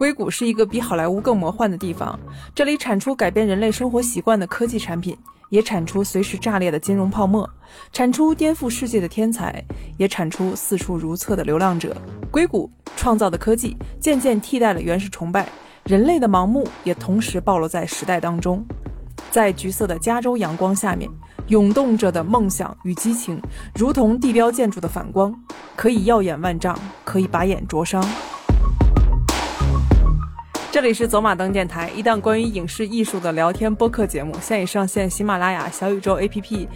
硅谷是一个比好莱坞更魔幻的地方，这里产出改变人类生活习惯的科技产品，也产出随时炸裂的金融泡沫，产出颠覆世界的天才，也产出四处如厕的流浪者。硅谷创造的科技渐渐替代了原始崇拜，人类的盲目也同时暴露在时代当中。在橘色的加州阳光下面，涌动着的梦想与激情，如同地标建筑的反光，可以耀眼万丈，可以把眼灼伤。这里是走马灯电台，一档关于影视艺术的聊天播客节目，现已上线喜马拉雅、小宇宙 APP、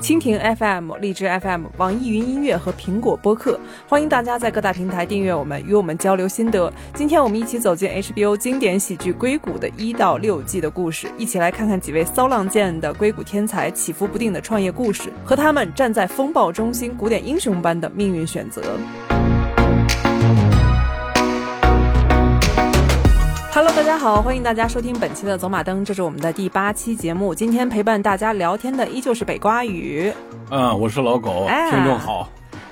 蜻蜓 FM、荔枝 FM、网易云音乐和苹果播客。欢迎大家在各大平台订阅我们，与我们交流心得。今天我们一起走进 HBO 经典喜剧《硅谷》的一到六季的故事，一起来看看几位骚浪贱的硅谷天才起伏不定的创业故事，和他们站在风暴中心古典英雄般的命运选择。Hello，大家好，欢迎大家收听本期的走马灯，这是我们的第八期节目。今天陪伴大家聊天的依旧是北瓜雨。嗯，我是老狗，哎听众好。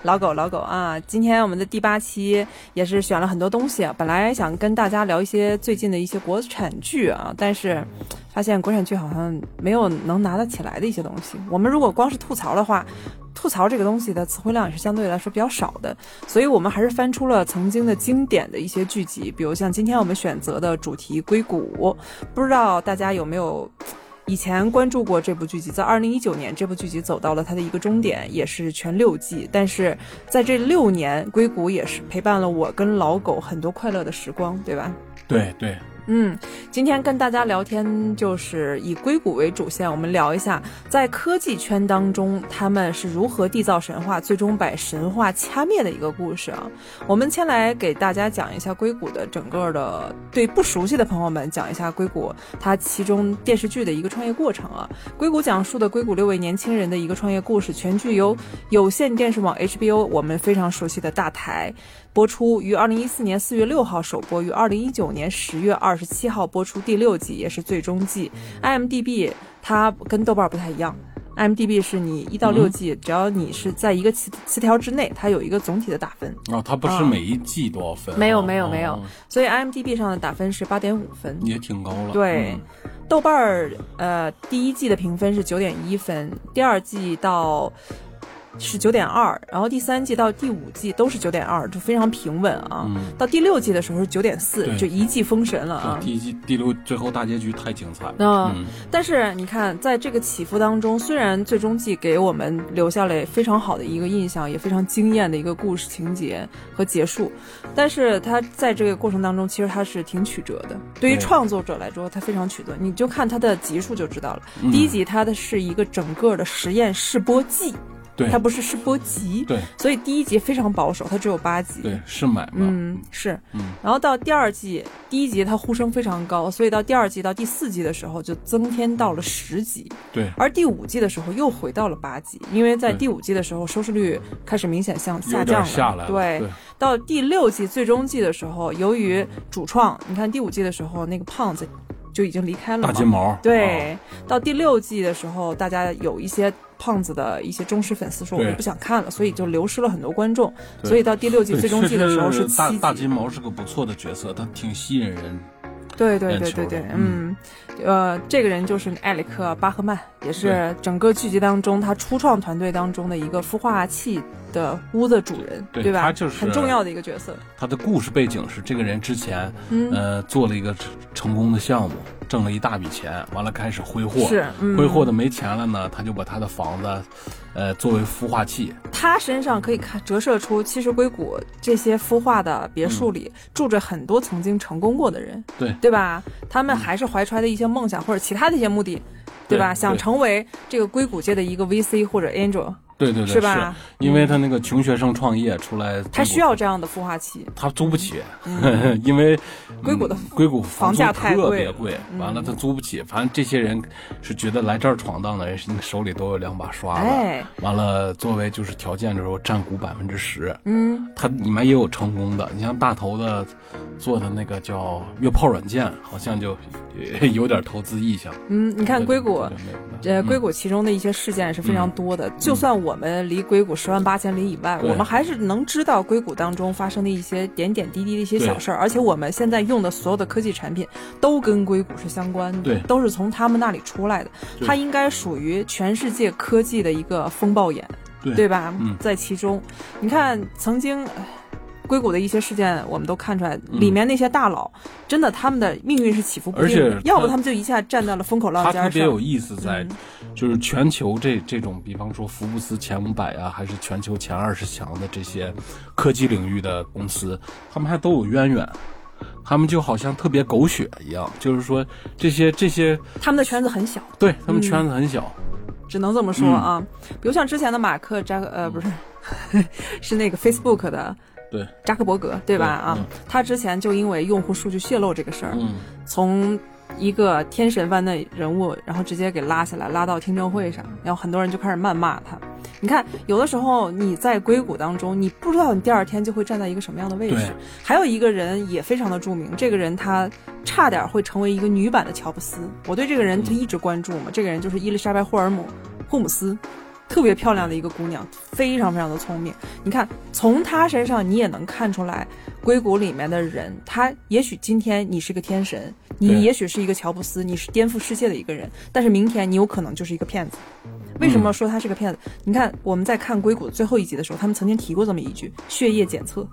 老狗，老狗啊！今天我们的第八期也是选了很多东西，本来想跟大家聊一些最近的一些国产剧啊，但是发现国产剧好像没有能拿得起来的一些东西。我们如果光是吐槽的话，吐槽这个东西的词汇量也是相对来说比较少的，所以我们还是翻出了曾经的经典的一些剧集，比如像今天我们选择的主题《硅谷》，不知道大家有没有？以前关注过这部剧集，在二零一九年，这部剧集走到了它的一个终点，也是全六季。但是在这六年，硅谷也是陪伴了我跟老狗很多快乐的时光，对吧？对对，嗯，今天跟大家聊天就是以硅谷为主线，我们聊一下在科技圈当中他们是如何缔造神话，最终把神话掐灭的一个故事啊。我们先来给大家讲一下硅谷的整个的，对不熟悉的朋友们讲一下硅谷它其中电视剧的一个创业过程啊。硅谷讲述的硅谷六位年轻人的一个创业故事，全剧由有线电视网 HBO 我们非常熟悉的大台。播出于二零一四年四月六号首播，于二零一九年十月二十七号播出第六季，也是最终季。IMDB 它跟豆瓣不太一样，IMDB 是你一到六季，只要你是在一个词词条之内，它有一个总体的打分。啊，它不是每一季多少分啊？没有没有没有哦，所以 IMDB 上的打分是八点五分。也挺高了。对嗯豆瓣儿呃第一季的评分是九点一分，第二季到是九点二，然后第三季到第五季都是九点二，就非常平稳啊。嗯到第六季的时候是九点四，就一季封神了啊，。第一季第六最后大结局太精彩了。啊嗯，但是你看，在这个起伏当中，虽然最终季给我们留下了非常好的一个印象，也非常惊艳的一个故事情节和结束，但是它在这个过程当中，其实它是挺曲折的。对于创作者来说，它非常曲折，你就看它的集数就知道了。嗯第一集它的是一个整个的实验试播季，对它不是试播集，对所以第一集非常保守，它只有八集。对是买卖。嗯，是，嗯然后到第二季，第一集它呼声非常高，所以到第二季到第四季的时候就增添到了十集，对，而第五季的时候又回到了八集，因为在第五季的时候收视率开始明显向下降了下来了。对，对到第六季最终季的时候，由于主创，你看第五季的时候那个胖子就已经离开了，大金毛。对，啊到第六季的时候，大家有一些胖子的一些忠实粉丝说我对们不想看了，所以就流失了很多观众。所以到第六季最终季的时候是七。大大金毛是个不错的角色，他挺吸引人。对对对对对，嗯，呃，这个人就是埃里克·巴赫曼，也是整个剧集当中他初创团队当中的一个孵化器的屋的主人，对吧？他就是很重要的一个角色。他的故事背景是这个人之前嗯，呃做了一个成功的项目，挣了一大笔钱，完了开始挥霍。是，嗯，挥霍的没钱了呢，他就把他的房子，呃，作为孵化器，他身上可以看折射出，其实硅谷这些孵化的别墅里、住着很多曾经成功过的人，对对吧？他们还是怀揣的一些梦想或者其他的一些目的，对吧？对想成为这个硅谷界的一个 VC 或者 Angel，对对对，是吧？因为他那个穷学生创业出来，他需要这样的孵化器。他租不起，因为 硅谷的嗯硅谷房价太贵了特别贵，完了他租不起。反正这些人是觉得来这儿闯荡的人，手里都有两把刷子。哎，完了，作为就是条件的时候占股百分之十，嗯，他里面也有成功的。你像大头的做的那个叫约炮软件，好像就呃有点投资意向。嗯，你看硅谷，对对对对呃，嗯硅谷其中的一些事件是非常多的。就算我我们离硅谷十万八千里以外，我们还是能知道硅谷当中发生的一些点点滴滴的一些小事儿，而且我们现在用的所有的科技产品都跟硅谷是相关的，对都是从他们那里出来的。它应该属于全世界科技的一个风暴眼，对吧？嗯在其中，你看曾经。唉硅谷的一些事件，我们都看出来，嗯里面那些大佬，真的他们的命运是起伏不定的，而且要不他们就一下站到了风口浪尖上。它特别有意思在，嗯就是全球这这种，比方说福布斯前五百啊，还是全球前二十强的这些科技领域的公司，他们还都有渊源。他们就好像特别狗血一样，就是说这些这些，他们的圈子很小，对他们圈子很小，只能这么说啊。比如像之前的马克扎克，呃，不是，是那个 Facebook 的对，扎克伯格，对吧？啊嗯，他之前就因为用户数据泄露这个事儿，嗯，从一个天神般的人物，然后直接给拉下来，拉到听证会上，然后很多人就开始谩骂他。你看，有的时候你在硅谷当中，你不知道你第二天就会站在一个什么样的位置。还有一个人也非常的著名，这个人他差点会成为一个女版的乔布斯。我对这个人就一直关注嘛，这个人就是伊丽莎白·霍尔姆霍姆斯。特别漂亮的一个姑娘，非常非常的聪明。你看，从她身上你也能看出来，硅谷里面的人，他也许今天你是个天神，你也许是一个乔布斯，你是颠覆世界的一个人，但是明天你有可能就是一个骗子。为什么说他是个骗子？你看我们在看硅谷的最后一集的时候，他们曾经提过这么一句：血液检测，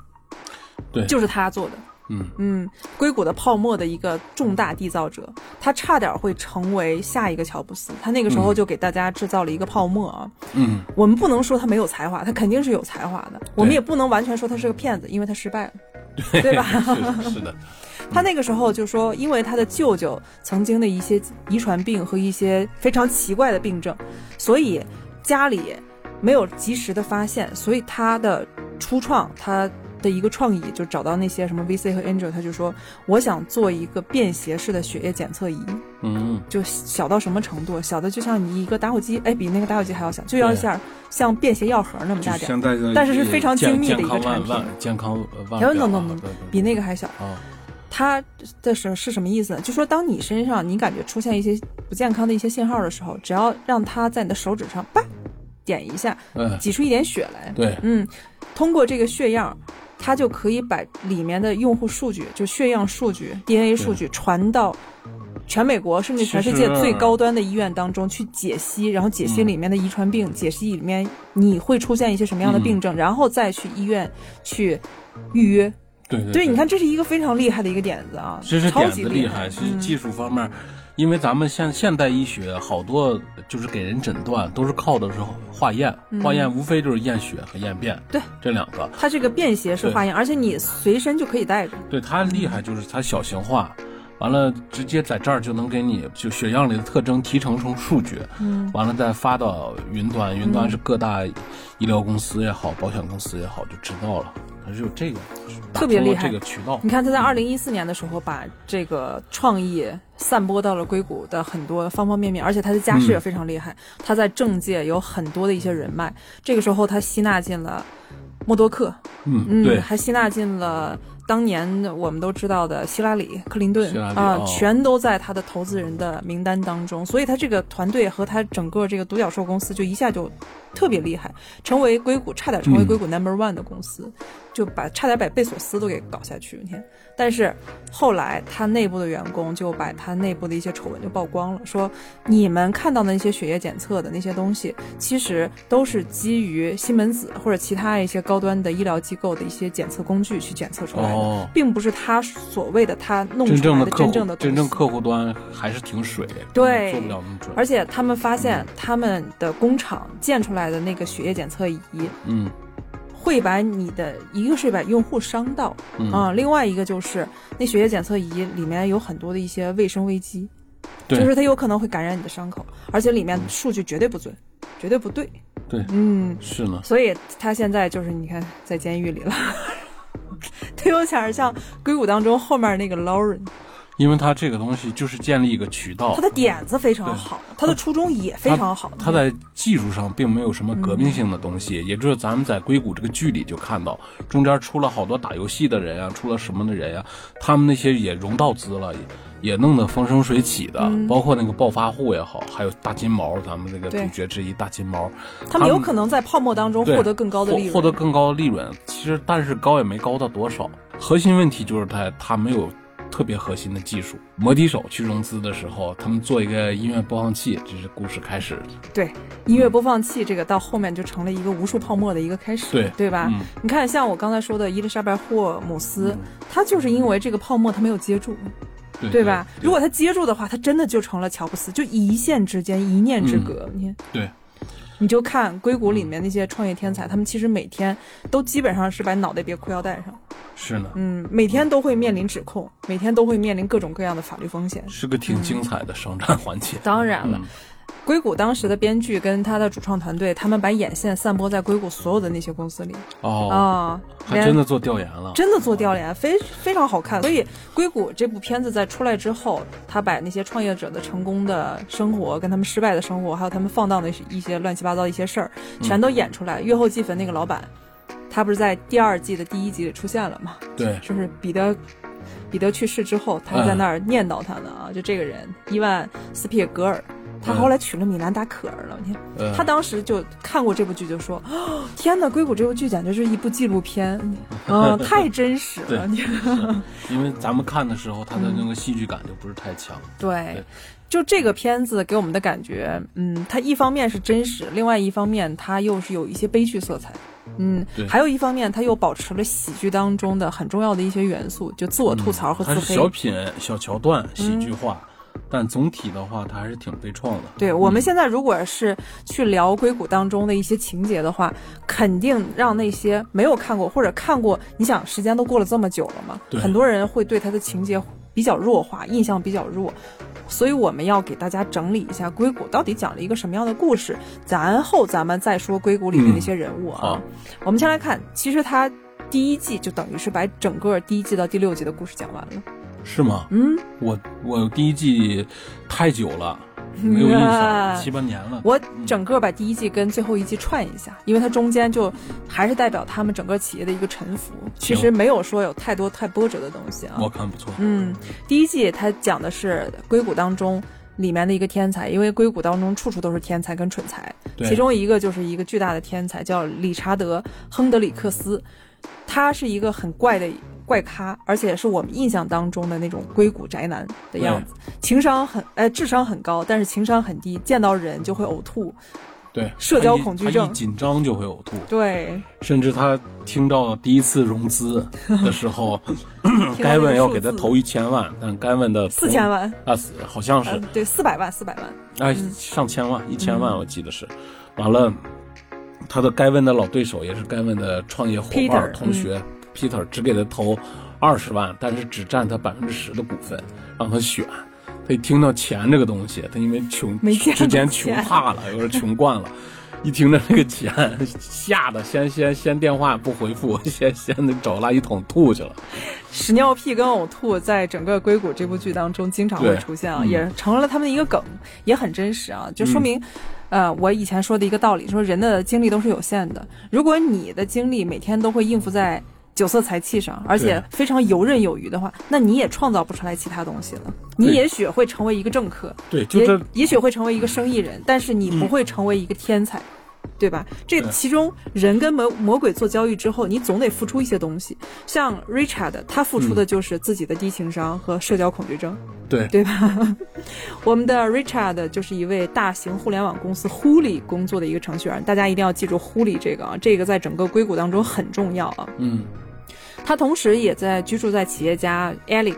对，就是他做的。嗯嗯，硅谷的泡沫的一个重大缔造者，他差点会成为下一个乔布斯。他那个时候就给大家制造了一个泡沫啊。嗯，我们不能说他没有才华，他肯定是有才华的。我们也不能完全说他是个骗子，因为他失败了，对吧？是是的，他那个时候就说，因为他的舅舅曾经的一些遗传病和一些非常奇怪的病症，所以家里没有及时的发现，所以他的初创，他的一个创意就找到那些什么 VC 和 Angel，他就说，我想做一个便携式的血液检测仪，嗯。就小到什么程度？小的就像你一个打火机，哎，比那个打火机还要小，就要像像便携药盒那么大点但是是非常精密的一个健康产品。健康万然后表 no 啊 no no，对对。比那个还小。啊，它的是是什么意思？呢？就说当你身上你感觉出现一些不健康的一些信号的时候，只要让它在你的手指上叭点一下，嗯，挤出一点血来，对，嗯，通过这个血样，它就可以把里面的用户数据，就血样数据、DNA 数据传到全美国甚至全世界最高端的医院当中去解析，然后解析嗯里面的遗传病，解析里面你会出现一些什么样的病症，然后再去医院去预约。对对对，你看，这是一个非常厉害的一个点子啊，这是点超级厉子厉害，是嗯技术方面。因为咱们现现代医学好多就是给人诊断都是靠的是化验，化验无非就是验血和验便，嗯对这两个。它这个便携式化验，而且你随身就可以带着。对它厉害就是它小型化，完了直接在这儿就能给你就血样里的特征提成成数据，嗯，完了再发到云端，云端是各大医疗公司也好，保险公司也好就知道了，它是有这个特别厉害这个渠道你。看他在二零一四年的时候，把这个创意散播到了硅谷的很多方方面面，而且他的家世也非常厉害，他在政界有很多的一些人脉。这个时候，他吸纳进了默多克，嗯，嗯，对，还吸纳进了当年我们都知道的希拉里、克林顿啊、哦。全都在他的投资人的名单当中，所以他这个团队和他整个这个独角兽公司就一下就特别厉害，成为硅谷差点成为嗯硅谷 number one 的公司，就把差点把贝索斯都给搞下去，你看。但是后来他内部的员工就把他内部的一些丑闻就曝光了，说你们看到的那些血液检测的那些东西，其实都是基于西门子或者其他一些高端的医疗机构的一些检测工具去检测出来的，哦，并不是他所谓的他弄出来的真正的，真正客户端还是挺水，对做不了那么准。而且他们发现他们的工厂建出来的那个血液检测仪，嗯。会把你的一个是把用户伤到嗯，啊、另外一个就是那血液检测仪里面有很多的一些卫生危机，对就是它有可能会感染你的伤口，而且里面数据绝对不准，绝对不对。对嗯，是呢，所以他现在就是你看在监狱里了，他有点像硅谷当中后面那个 Lauren，因为它这个东西就是建立一个渠道他，的点子非常好，他的初衷也非常好。它在技术上并没有什么革命性的东嗯西，也就是咱们在硅谷这个剧里就看到，中间出了好多打游戏的人啊，出了什么的人啊，他们那些也融到资了，也弄得风生水起的，嗯包括那个暴发户也好，还有大金毛，咱们这个主角之一大金毛，他们有可能在泡沫当中获得更高的利润，获获得更高的利润。其实，但是高也没高到多少。核心问题就是它它没有特别核心的技术。摩笛手去融资的时候，他们做一个音乐播放器，这是故事开始。对音乐播放器这个到后面就成了一个无数泡沫的一个开始，对对吧？嗯你看，像我刚才说的伊丽莎白霍姆斯，嗯他就是因为这个泡沫他没有接住，对对吧？对如果他接住的话，他真的就成了乔布斯，就一线之间，一念之隔。你看，对你就看硅谷里面那些创业天才，他们其实每天都基本上是把脑袋别裤腰带上，是呢，嗯，每天都会面临指控，每天都会面临各种各样的法律风险。是个挺精彩的商战环节。当然了，嗯硅谷当时的编剧跟他的主创团队，他们把眼线散播在硅谷所有的那些公司里哦，啊，连还真的做调研了。真的做调研，非非常好看。所以，《硅谷》这部片子在出来之后，他把那些创业者的成功的生活，跟他们失败的生活，还有他们放荡的一些乱七八糟的一些事儿，全都演出来。月后祭坟那个老板，他不是在第二季的第一集里出现了吗？对，就是彼得，彼得去世之后，他还在那儿念叨他呢啊，就这个人，伊万斯皮尔格尔。他后来娶了米兰达可儿了，你看，呃，他当时就看过这部剧，就说：“哦天哪，硅谷这部剧简直是一部纪录片，嗯、太真实了。对你因为咱们看的时候，它的那个戏剧感就不是太强。对对，就这个片子给我们的感觉，嗯，它一方面是真实，另外一方面它又是有一些悲剧色彩，嗯，还有一方面它又保持了喜剧当中的很重要的一些元素，就自我吐槽和自黑。是小品、小桥段、喜剧化，但总体的话，它还是挺悲怆的。对我们现在如果是去聊硅谷当中的一些情节的话，肯定让那些没有看过或者看过，你想时间都过了这么久了嘛，很多人会对它的情节比较弱化，印象比较弱。所以我们要给大家整理一下硅谷到底讲了一个什么样的故事，然后咱们再说硅谷里面那些人物啊。好我们先来看，其实它第一季就等于是把整个第一季到第六季的故事讲完了。是吗？嗯，我我第一季太久了，没有印啊象，七八年了。我整个把第一季跟最后一季串一下，因为它中间就还是代表他们整个企业的一个沉浮，其实没有说有太多太波折的东西啊。我看不错。嗯，第一季它讲的是硅谷当中里面的一个天才，因为硅谷当中处处都是天才跟蠢才，对其中一个就是一个巨大的天才，叫理查德·亨德里克斯，他是一个很怪的怪咖，而且是我们印象当中的那种硅谷宅男的样子，情商很呃智商很高，但是情商很低，见到人就会呕吐。对，社交恐惧症。一紧张就会呕吐，对，甚至他听到第一次融资的时候，该问要给他投一千万，但该问的 四千万，啊，好像是。呃，对，四百万，四百万，哎，上千万，一千万，我记得是。完了，他的该问的老对手也是该问的创业伙伴同学、Peter，只给他投二十万，但是只占他百分之十的股份，让他选。他一听到钱这个东西，他因为穷没之前穷怕了，有点穷惯了。一听着这个钱，吓得先 先先电话不回复，先先找垃圾桶吐去了。屎尿屁跟呕吐在整个硅谷这部剧当中经常会出现啊，嗯也成了他们的一个梗，也很真实啊，就说明，呃，我以前说的一个道理，说人的精力都是有限的，如果你的精力每天都会应付在酒色财气上，而且非常游刃有余的话，那你也创造不出来其他东西了。你也许会成为一个政客，对，就也这也许会成为一个生意人，但是你不会成为一个天才，对吧？这其中人跟魔魔鬼做交易之后，你总得付出一些东西。像 Richard，他付出的就是自己的低情商和社交恐惧症，对对吧？我们的 Richard 就是一位大型互联网公司 Huli 工作的一个程序员，大家一定要记住 Huli 这个啊，这个在整个硅谷当中很重要啊。嗯他同时也在居住在企业家 Alec，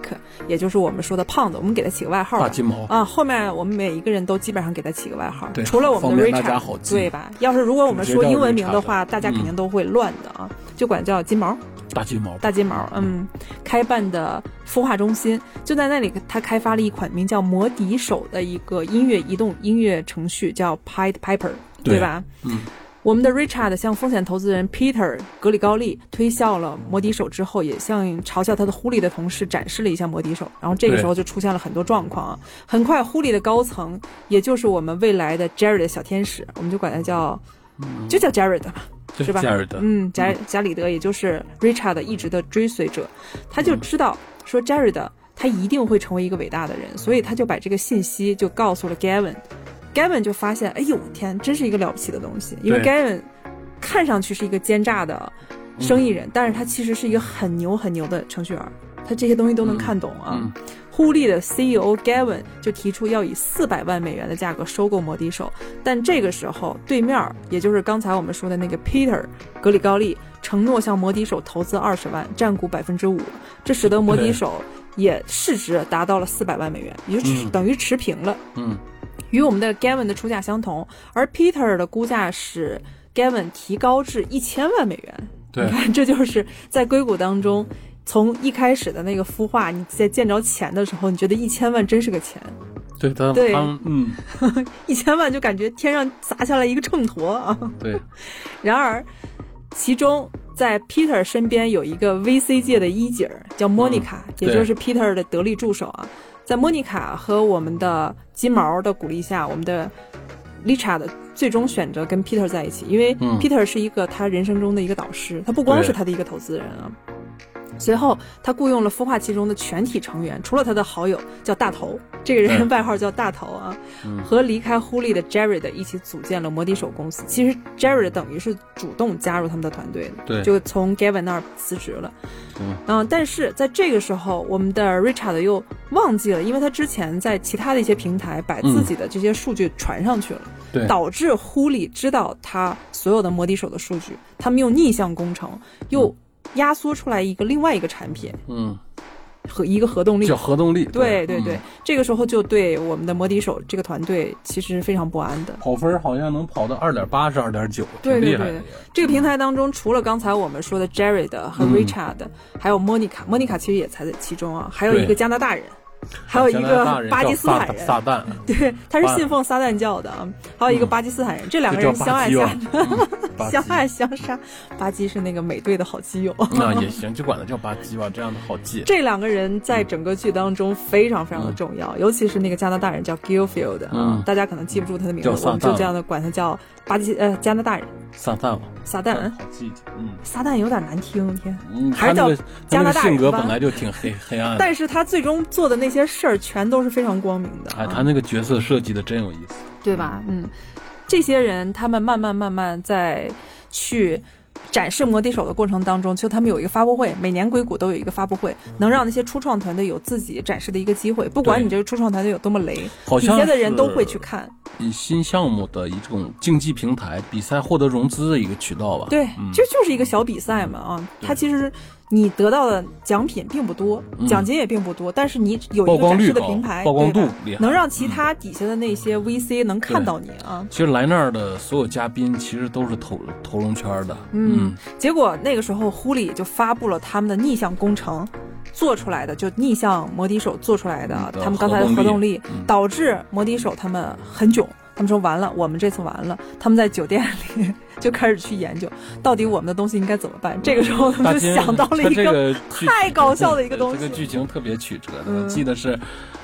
也就是我们说的胖子，我们给他起个外号大金毛。啊，后面我们每一个人都基本上给他起个外号，除了我们的 Richard，对吧？要是如果我们说英文名的话，大家肯定都会乱的啊，就管叫金毛。大金毛，大金毛，嗯，开办的孵化中心就在那里，他开发了一款名叫魔笛手的一个音乐移动音乐程序，叫 Pied Piper，对吧？嗯，我们的 Richard 向风险投资人 Peter 格里高利推销了摩笛手之后，也向嘲笑他的狐狸的同事展示了一下摩笛手，然后这个时候就出现了很多状况啊。很快，狐狸的高层，也就是我们未来的 Jared 小天使，我们就管他叫，就叫 Jared 吧。这是吧嗯，贾贾里德也就是 Richard 一直的追随者，他就知道说 Jared 他一定会成为一个伟大的人，所以他就把这个信息就告诉了 Gavin。Gavin 就发现，哎呦天，真是一个了不起的东西，因为 Gavin 看上去是一个奸诈的生意人，但是他其实是一个很牛很牛的程序员，他这些东西都能看懂啊。嗯。呼利的 CEO Gavin 就提出要以四百万美元的价格收购摩的手，但这个时候对面儿，也就是刚才我们说的那个 Peter 格里高利承诺向摩的手投资二十万，占股百分之五，这使得摩的手也市值达到了四百万美元，也就只嗯。等于持平了。嗯，与我们的 Gavin 的出价相同，而 Peter 的估价使 Gavin 提高至一千万美元。对。你看，这就是在硅谷当中，从一开始的那个孵化，你在见着钱的时候，你觉得一千万真是个钱，对他对。嗯。一千万就感觉天上砸下来一个秤砣啊。对，然而，其中在 Peter 身边有一个 VC 界的一姐儿，叫莫妮卡，也就是 Peter 的得力助手啊。在莫妮卡和我们的金毛的鼓励下，我们的 Richard 最终选择跟 Peter 在一起，因为嗯。Peter 是一个他人生中的一个导师，他不光是他的一个投资人啊。随后，他雇佣了孵化器中的全体成员，除了他的好友叫大头，这个人外号叫大头啊，嗯。和离开呼利的 Jared 一起组建了摩笛手公司。其实 Jared 等于是主动加入他们的团队的，对。就从 Gavin 那儿辞职了。嗯。嗯，但是在这个时候，我们的 Richard 又忘记了，因为他之前在其他的一些平台把自己的这些数据传上去了，对。导致呼利知道他所有的摩笛手的数据，他们用逆向工程又压缩出来一个另外一个产品嗯，和一个核动力。叫。核动力，对对对，嗯。这个时候就对我们的摩笛手这个团队其实非常不安的。跑分好像能跑到二点八是二点九，对对对。这个平台当中，除了刚才我们说的 Jared 和嗯。Richard，、还有 Monica，Monica 其实也才在其中啊，还有一个加拿大人，还有一个巴基斯坦人，撒旦，对，他是信奉撒旦教的啊，还有一个巴基斯坦人，这两个人相爱相嗯 相爱相杀。巴基是那个美队的好基友。那也行，就管他叫巴基吧，这样的好记。这两个人在整个剧当中非常非常的重要，尤其是那个加拿大人叫 Gilfield 啊，嗯大家可能记不住他的名字，就这样的管他叫巴基呃加拿大人撒旦吧，撒旦。好记记。嗯撒旦有点难听，天！嗯，还是叫加拿大人吧格本来就挺黑黑暗的，但是他最终做的那些事儿全都是非常光明的、哎，啊，他那个角色设计的真有意思。对吧？嗯，这些人他们慢慢慢慢在去展示摩的手的过程当中，就他们有一个发布会，每年硅谷都有一个发布会，能让那些初创团队有自己展示的一个机会。不管你这个初创团队有多么雷，好像底下的人都会去看。以新项目的一种竞技平台，比赛获得融资的一个渠道吧。对，嗯这就是一个小比赛嘛啊，他其实你得到的奖品并不多，嗯奖金也并不多，但是你有一个展示的平台，曝光度能让其他底下的那些 VC 能看到你啊。其实来那儿的所有嘉宾其实都是投投融圈的。嗯，结果那个时候，呼里就发布了他们的逆向工程做出来的，就逆向摩的手做出来的嗯他们刚才的核核动动力导致摩的手他们很囧。他们说完了，我们这次完了。他们在酒店里就开始去研究，到底我们的东西应该怎么办。这个时候，他们就想到了一个太搞笑的一个东西这个剧情特别曲折的。记得是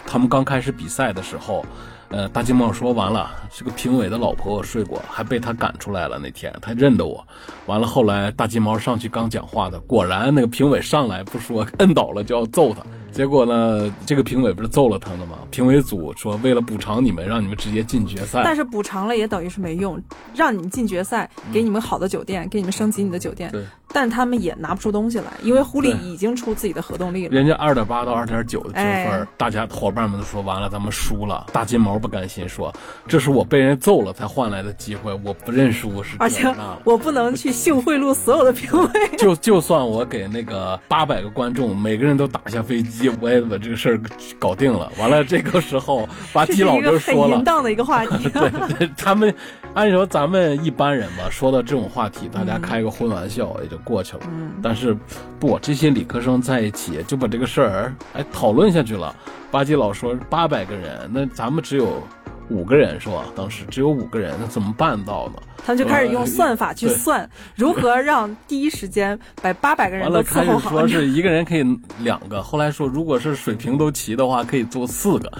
他们刚开始比赛的时候，呃，大金毛说完了，这个评委的老婆我睡过，还被他赶出来了。那天他认得我，完了后来大金毛上去刚讲话的，果然那个评委上来不说，摁倒了就要揍他。结果呢，这个评委不是揍了他了吗？评委组说为了补偿你们，让你们直接进决赛。但是补偿了也等于是没用，让你们进决赛，给你们好的酒店，给你们升级你的酒店，对，但是他们也拿不出东西来，因为狐狸已经出自己的核动力了。人家二点八到二点九的评分，哎大家伙伴们都说完了，咱们输了。大金毛不甘心说，这是我被人揍了才换来的机会，我不认输是而且。我不能去性贿赂所有的评委。就就算我给那个八百个观众每个人都打下飞机，我也把这个事儿搞定了。完了，这个时候巴基老一个很师说了淫，荡的一个话题。对 对，他们按说咱们一般人吧，说到这种话题，大家开个荤玩笑也就过去了。嗯，但是不，这些理科生在一起就把这个事儿哎讨论下去了。巴基老说八百个人，那咱们只有五个人是吧？当时只有五个人，那怎么办到呢？他们就开始用算法去对算如何让第一时间把八百个人都完了，开始伺候好说。是一个人可以两个，后来说如果是水平都齐的话，可以做四个。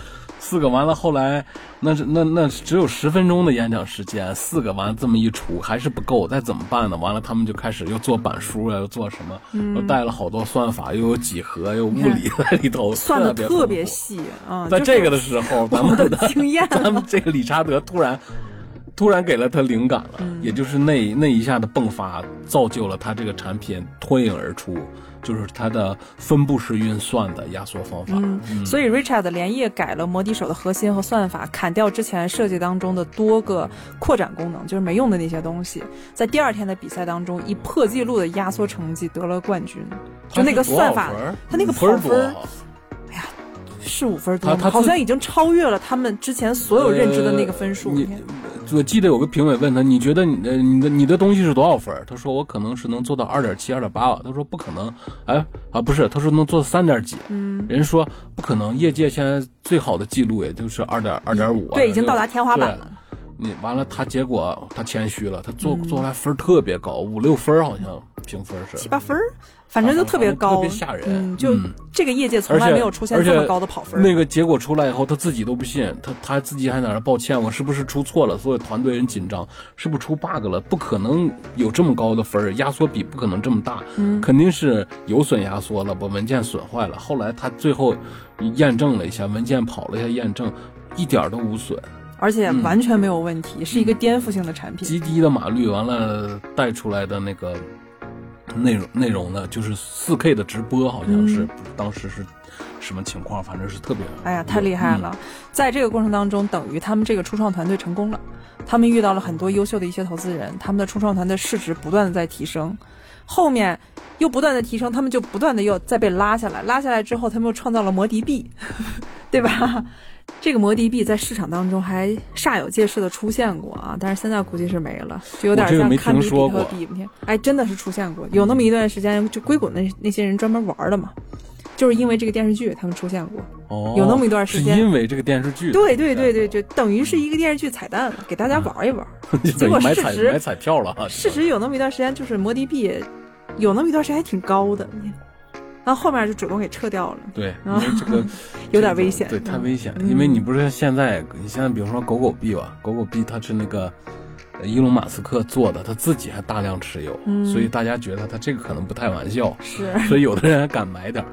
四个完了，后来那是那那只有十分钟的演讲时间，四个完了这么一出还是不够，再怎么办呢？完了他们就开始又做板书啊，又做什么，又带了好多算法，又有几何，又有物理在里头，算的 特别细啊。在这个的的时候，咱们的经验咱们这个理查德突然突然给了他灵感了，嗯也就是那那一下的迸发，造就了他这个产品脱颖而出，就是它的分布式运算的压缩方法。嗯，所以 Richard 连夜改了摩笛手的核心和算法，砍掉之前设计当中的多个扩展功能，就是没用的那些东西。在第二天的比赛当中，以破纪录的压缩成绩得了冠军。就那个算法他那个跑分是五分多，他他好像已经超越了他们之前所有认知的那个分数。呃你我记得有个评委问他，你觉得你的你的你的东西是多少分？他说我可能是能做到二点七、二点八吧。他说不可能，哎啊不是，他说能做三点几。嗯，人家说不可能，业界现在最好的记录也就是二点二点五。对，已经到达天花板了。你完了，他结果他谦虚了，他做嗯做出来分儿特别高，五六分好像评分是七八分儿，反正就特别高，特别吓人嗯，就嗯这个业界从来没有出现这么高的跑分。那个结果出来以后，他自己都不信，他他自己还在那儿抱歉，我是不是出错了？所有团队人紧张，是不是出 bug 了？不可能有这么高的分儿，压缩比不可能这么大，嗯肯定是有损压缩了，把文件损坏了。后来他最后验证了一下，文件跑了一下验证，一点都无损，而且嗯完全没有问题，是一个颠覆性的产品。极低的码率，完了带出来的那个内容内容呢，就是四 K 的直播，好像是、嗯。当时是什么情况，反正是特别哎呀，太厉害了！在这个过程当中，等于他们这个初创团队成功了，他们遇到了很多优秀的一些投资人，他们的初创团队市值不断的在提升，后面又不断的提升，他们就不断的又再被拉下来，拉下来之后，他们又创造了摩的币，对吧？这个摩的币在市场当中还煞有介事的出现过啊，但是现在估计是没了，就有点像堪比特币。你看，哎，真的是出现过，有那么一段时间，就硅谷那那些人专门玩的嘛，就是因为这个电视剧他们出现过。哦，有那么一段时间是因为这个电视剧，对对对对，就等于是一个电视剧彩蛋，给大家玩一玩。结果买事实彩买彩票了啊！事实有那么一段时间，就是摩的币有那么一段时间还挺高的，然后后面就主动给撤掉了，对，因为这个 有点危险。对，太危险。嗯因为你不是现在，你现在比如说狗狗币吧，狗狗币它是那个呃伊隆马斯克做的，他自己还大量持有，嗯所以大家觉得他这个可能不太玩笑，是所以有的人还敢买点儿。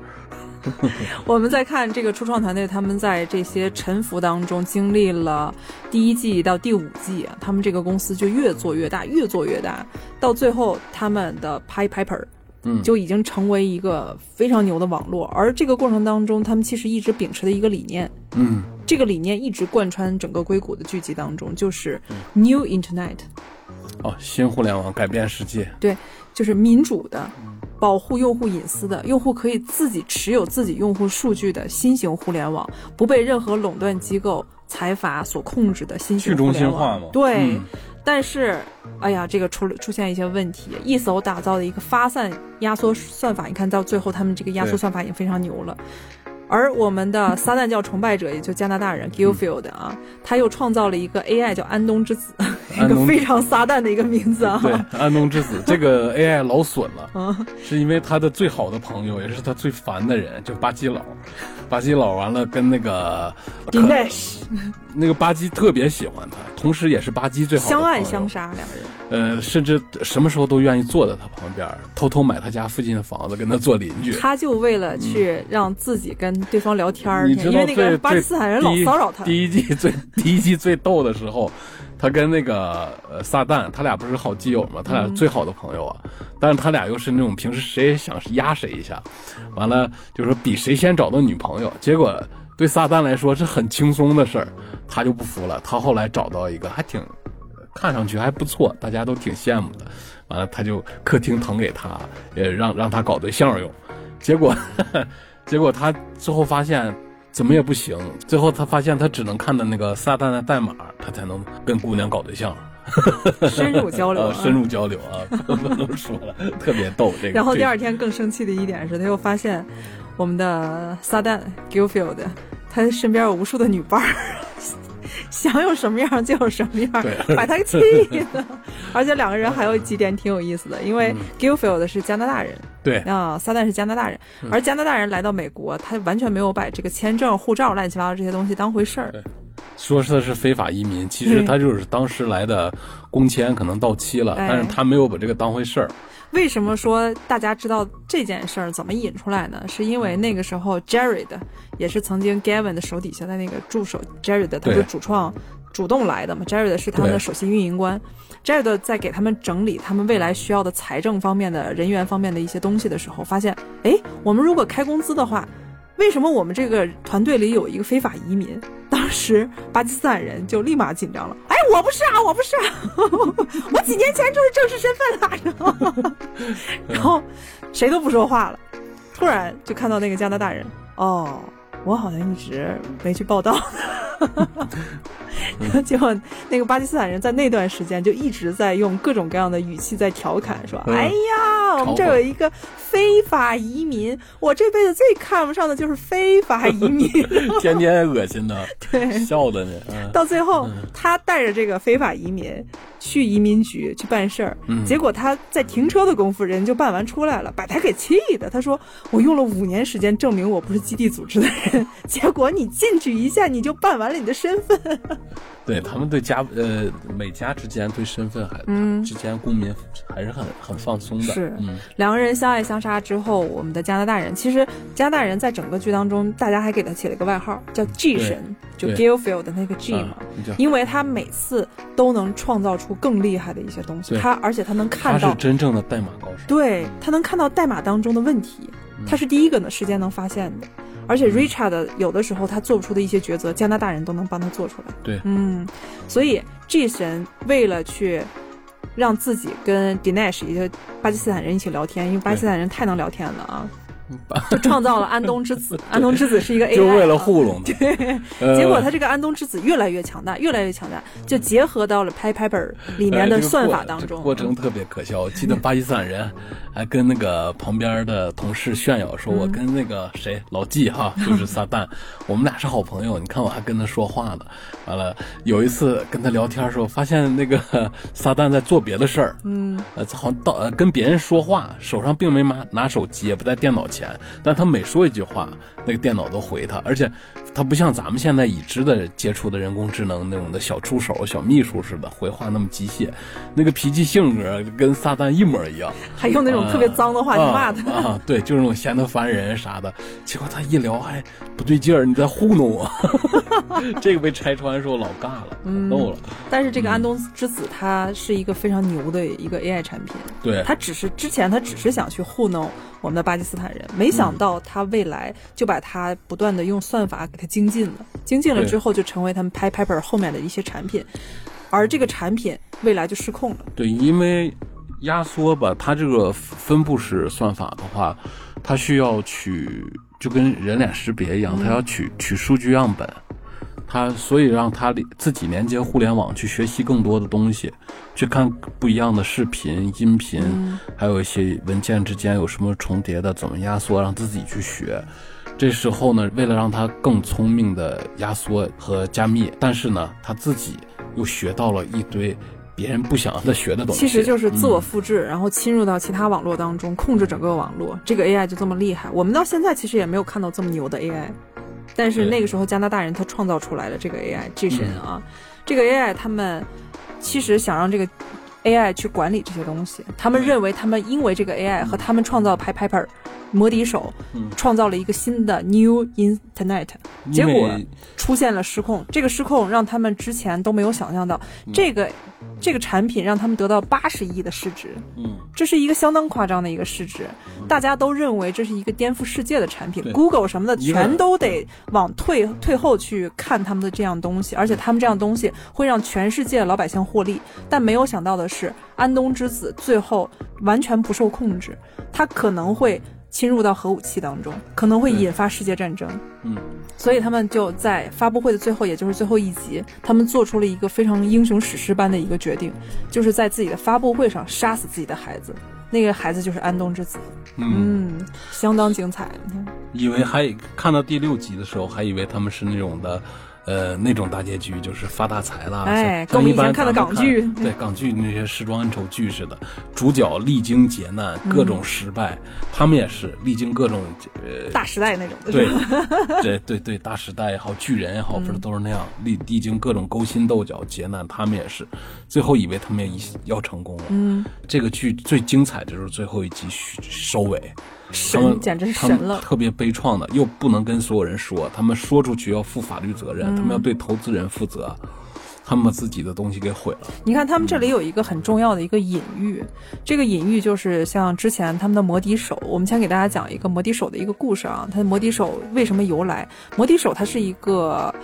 我们再看这个初创团队，他们在这些沉浮当中经历了第一季到第五季啊，他们这个公司就越做越大，越做越大，到最后他们的 Pi Piper 嗯，就已经成为一个非常牛的网络。而这个过程当中，他们其实一直秉持的一个理念，嗯，这个理念一直贯穿整个硅谷的剧集当中，就是 New Internet，哦，新互联网改变世界，对，就是民主的。保护用户隐私的，用户可以自己持有自己用户数据的新型互联网，不被任何垄断机构、财阀所控制的新型去中互联网。心化嘛。对，嗯但是，哎呀，这个出了出现一些问题，一手打造的一个发散压缩算法，你看到最后他们这个压缩算法已经非常牛了。而我们的撒旦教崇拜者，也就加拿大人 Gilfield 啊，他又创造了一个 AI 叫安东之子，一个非常撒旦的一个名字啊。对，安东之子这个 AI 老损了，嗯是因为他的最好的朋友，也是他最烦的人，就巴基佬。巴基佬完了跟那个 Dinesh 那个巴基特别喜欢他，同时也是巴基最好的相爱相杀，两个人。呃，甚至什么时候都愿意坐在他旁边，偷偷买他家附近的房子，跟他做邻居。他就为了去让自己跟对方聊天儿，你知道因为那个巴基斯坦人老骚扰他。第一季最 第一季最逗的时候，他跟那个呃撒旦，他俩不是好基友吗？他俩嗯最好的朋友啊，但是他俩又是那种平时谁也想压谁一下，完了就说比谁先找到女朋友，结果对撒旦来说是很轻松的事儿，他就不服了，他后来找到一个还挺看上去还不错，大家都挺羡慕的，完了他就客厅腾给他，也让让他搞对象用，结果结果他最后发现。怎么也不行，最后他发现他只能看到那个撒旦的代码，他才能跟姑娘搞对象，深入交流、呃，啊。深入交流啊，不能说了，特别逗这个。然后第二天更生气的一点是，他又发现我们的撒旦 Gilfield，他身边有无数的女伴儿，想有什么样就有什么样，把他气的。而且两个人还有几点挺有意思的，因为 Gilfield 是加拿大人，对。啊，撒旦是加拿大人，而加拿大人来到美国，他完全没有把这个签证、护照、乱七八糟这些东西当回事儿。说他是非法移民，其实他就是当时来的工签可能到期了，但是他没有把这个当回事儿。为什么说大家知道这件事儿怎么引出来呢？是因为那个时候 Jared 也是曾经 Gavin 的手底下的那个助手，Jared 他是主创主动来的嘛？Jared 是他们的首席运营官，Jared 在给他们整理他们未来需要的财政方面的人员方面的一些东西的时候，发现，哎，我们如果开工资的话。为什么我们这个团队里有一个非法移民？当时巴基斯坦人就立马紧张了。哎，我不是啊，我不是啊，我几年前就是正式身份了。然后谁都不说话了。突然就看到那个加拿大人，哦，我好像一直没去报道。结果那个巴基斯坦人在那段时间就一直在用各种各样的语气在调侃，说：“哎呀，我们这有一个非法移民，我这辈子最看不上的就是非法移民，天天恶心的，对，笑的呢。”到最后，他带着这个非法移民去移民局去办事儿，结果他在停车的功夫，人就办完出来了，把他给气的。他说：“我用了五年时间证明我不是基地组织的人，结果你进去一下你就办完了你的身份。”对他们对家呃美加之间对身份还嗯。之间公民还是很很放松的。是。嗯。两个人相爱相杀之后我们的加拿大人其实加拿大人在整个剧当中大家还给他起了一个外号叫 G 神就 Gilfield 的那个 G 嘛。因为他每次都能创造出更厉害的一些东西他而且他能看到他是真正的代码高手对他能看到代码当中的问题他是第一个呢时间能发现的。而且 Richard 有的时候他做不出的一些抉择，加拿大人都能帮他做出来。对，嗯，所以 G 神为了去让自己跟 Dinesh 也就巴基斯坦人一起聊天，因为巴基斯坦人太能聊天了啊。就创造了安东之子，安东之子是一个 AI，就为了糊弄。对，结果他这个安东之子越来越强大，越来越强大，就结合到了 Pay Paper 里面的算法当中。过程特别可笑，我记得巴基斯坦人还跟那个旁边的同事炫耀说：“我跟那个谁老纪哈，就是撒旦，我们俩是好朋友。你看我还跟他说话呢。完了有一次跟他聊天的时候，发现那个 撒旦在做别的事儿，嗯，呃，好像到跟别人说话，手上并没拿拿手机，也不在电脑前。但他每说一句话，那个电脑都回他，而且他不像咱们现在已知的接触的人工智能那种的小助手、小秘书似的回话那么机械，那个脾气性格跟撒旦一模一样，还用那种特别脏的话去骂他啊，对，就是那种嫌他烦人啥的。结果他一聊还不对劲儿，你在糊弄我，这个被拆穿的时候老尬了，逗了。但是这个安东之子他是一个非常牛的一个 AI 产品，对他只是之前他只是想去糊弄。我们的巴基斯坦人，没想到他未来就把他不断的用算法给他精进了，精进了之后就成为他们拍拍本后面的一些产品，而这个产品未来就失控了。对，因为压缩吧，它这个分布式算法的话，它需要取就跟人脸识别一样，它要取取数据样本。他所以让他自己连接互联网去学习更多的东西，去看不一样的视频、音频，还有一些文件之间有什么重叠的，怎么压缩，让自己去学。这时候呢，为了让他更聪明的压缩和加密，但是呢，他自己又学到了一堆别人不想让他学的东西。其实就是自我复制，然后侵入到其他网络当中，控制整个网络。这个 AI 就这么厉害。我们到现在其实也没有看到这么牛的 AI。但是那个时候，加拿大人他创造出来的这个 AI G 神啊，这个 AI 他们其实想让这个 AI 去管理这些东西。他们认为他们因为这个 AI 和他们创造 Pi Piper 魔笛手，创造了一个新的 New Internet，结果出现了失控。这个失控让他们之前都没有想象到这个。这个产品让他们得到八十亿的市值，嗯，这是一个相当夸张的一个市值，大家都认为这是一个颠覆世界的产品，Google 什么的全都得往退退后去看他们的这样东西，而且他们这样东西会让全世界老百姓获利，但没有想到的是，安东之子最后完全不受控制，他可能会。侵入到核武器当中，可能会引发世界战争。嗯，所以他们就在发布会的最后，也就是最后一集，他们做出了一个非常英雄史诗般的一个决定，就是在自己的发布会上杀死自己的孩子。那个孩子就是安东之子。嗯，相当精彩。以为还看到第六集的时候，还以为他们是那种的。呃，那种大结局就是发大财啦，哎，跟我们以前看的港剧。对港剧那些时装恩仇剧似的，主角历经劫难，各种失败，他们也是历经各种呃大时代那种的，对，对对对，大时代也好，巨人也好，不是都是那样历历经各种勾心斗角、劫难，他们也是，最后以为他们也要成功了。嗯，这个剧最精彩的就是最后一集收尾，神简直是神了。特别悲怆的，又不能跟所有人说，他们说出去要负法律责任，他们要对投资人负责，他们把自己的东西给毁了。你看，他们这里有一个很重要的一个隐喻，这个隐喻就是像之前他们的魔笛手，我们先给大家讲一个魔笛手的一个故事啊。他的魔笛手为什么由来？魔笛手它是一个，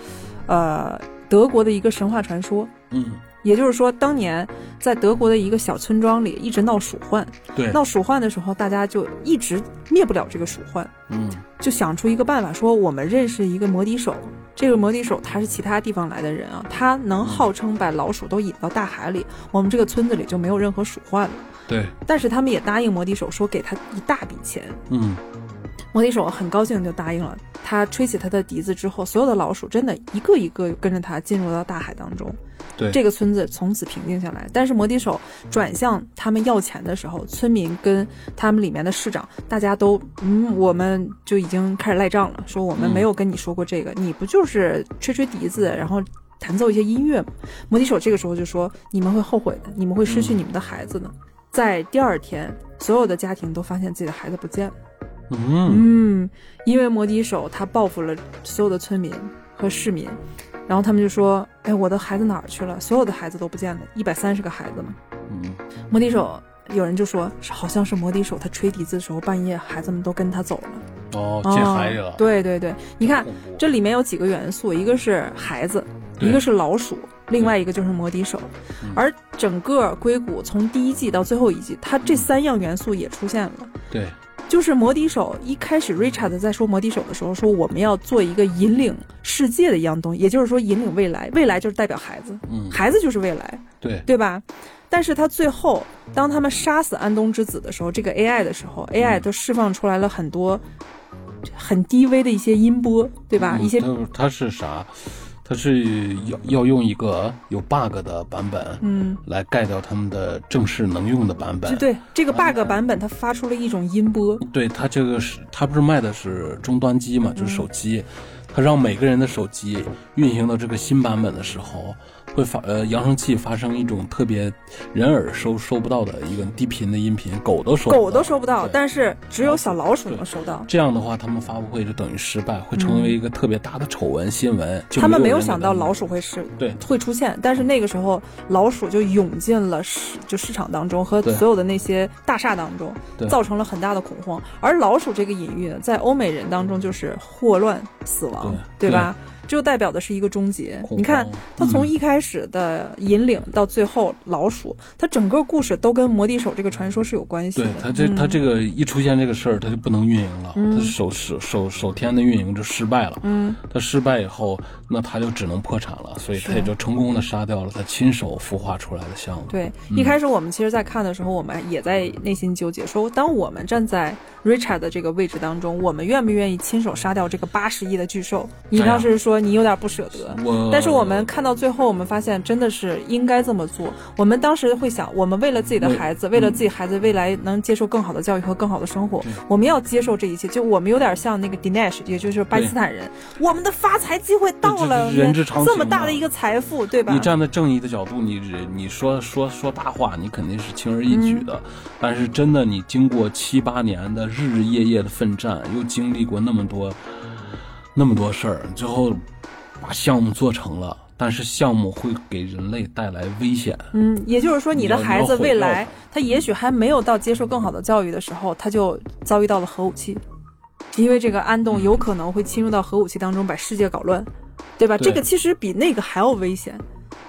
呃，德国的一个神话传说。嗯，也就是说，当年在德国的一个小村庄里一直闹鼠患，对，闹鼠患的时候，大家就一直灭不了这个鼠患，嗯就想出一个办法，说我们认识一个魔笛手。这个魔笛手他是其他地方来的人啊，他能号称把老鼠都引到大海里，我们这个村子里就没有任何鼠患了。对，但是他们也答应魔笛手说给他一大笔钱，嗯魔笛手很高兴就答应了。他吹起他的笛子之后，所有的老鼠真的一个一个跟着他进入到大海当中。对，这个村子从此平静下来。但是摩笛手转向他们要钱的时候，村民跟他们里面的市长，大家都嗯，我们就已经开始赖账了，说我们嗯没有跟你说过这个，你不就是吹吹笛子，然后弹奏一些音乐吗？魔笛手这个时候就说，你们会后悔的，你们会失去你们的孩子的。在第二天，所有的家庭都发现自己的孩子不见了。嗯。嗯，因为摩笛手他报复了所有的村民和市民，然后他们就说：“哎，我的孩子哪儿去了？所有的孩子都不见了，一百三十个孩子嘛。嗯，”摩笛手有人就说，是好像是摩笛手他吹笛子的时候，半夜孩子们都跟他走了，哦，进海里了，哦对对对，你看这里面有几个元素，一个是孩子，一个是老鼠，另外一个就是摩笛手。嗯。而整个硅谷从第一季到最后一季，它这三样元素也出现了。对，就是魔笛手一开始，Richard 在说魔笛手的时候说我们要做一个引领世界的一样东西，也就是说引领未来，未来就是代表孩子，嗯，孩子就是未来，对，对吧？但是他最后当他们杀死安东之子的时候，这个 AI 的时候，AI 都释放出来了很多很低微的一些音波，对吧？嗯一些它它是啥？它是要要用一个有 bug 的版本，嗯，来盖掉他们的正式能用的版本。就。对这个 bug 版本，它发出了一种音波，对，它这个是它不是卖的是终端机嘛，就是手机，它让每个人的手机运行到这个新版本的时候，会发呃扬声器发生一种特别人耳收收不到的一个低频的音频，狗都收狗都收不到，但是只有小老鼠能收到。这样的话，他们发布会就等于失败，会成为一个特别大的丑闻新闻。就他们没有想到老鼠会是对会出现，但是那个时候老鼠就涌进了市就市场当中和所有的那些大厦当中对，造成了很大的恐慌。而老鼠这个隐喻呢，在欧美人当中就是霍乱、死亡，对吧？这就代表的是一个终结你看，它从嗯一开始的引领到最后老鼠，它整个故事都跟魔笛手这个传说是有关系的。对他这、他这个一出现这个事儿，他就不能运营了，嗯他首首首首天的运营就失败了。嗯，他失败以后，那他就只能破产了，所以他也就成功的杀掉了他亲手孵化出来的项目。对，嗯一开始我们其实，在看的时候，我们也在内心纠结，说当我们站在 Richard 的这个位置当中，我们愿不愿意亲手杀掉这个八十亿的巨兽？你哎呀当时说你有点不舍得。但是我们看到最后，我们发现真的是应该这么做。我们当时会想，我们为了自己的孩子，为了自己孩子未来能接受更好的教育和更好的生活，我们要接受这一切。就我们有点像那个 Dinesh，也就是巴基斯坦人，我们的发财机会到了，人之常情这么大的一个财富，对吧？你站在正义的角度，你你说说说大话，你肯定是轻而易举的。嗯但是真的，你经过七八年的日日夜夜的奋战，又经历过那么多那么多事儿，最后把项目做成了，但是项目会给人类带来危险。嗯，也就是说，你的孩子未来他也许还没有到接受更好的教育的时候，他就遭遇到了核武器，因为这个安东有可能会侵入到核武器当中，把世界搞乱，对吧？对这个其实比那个还要危险。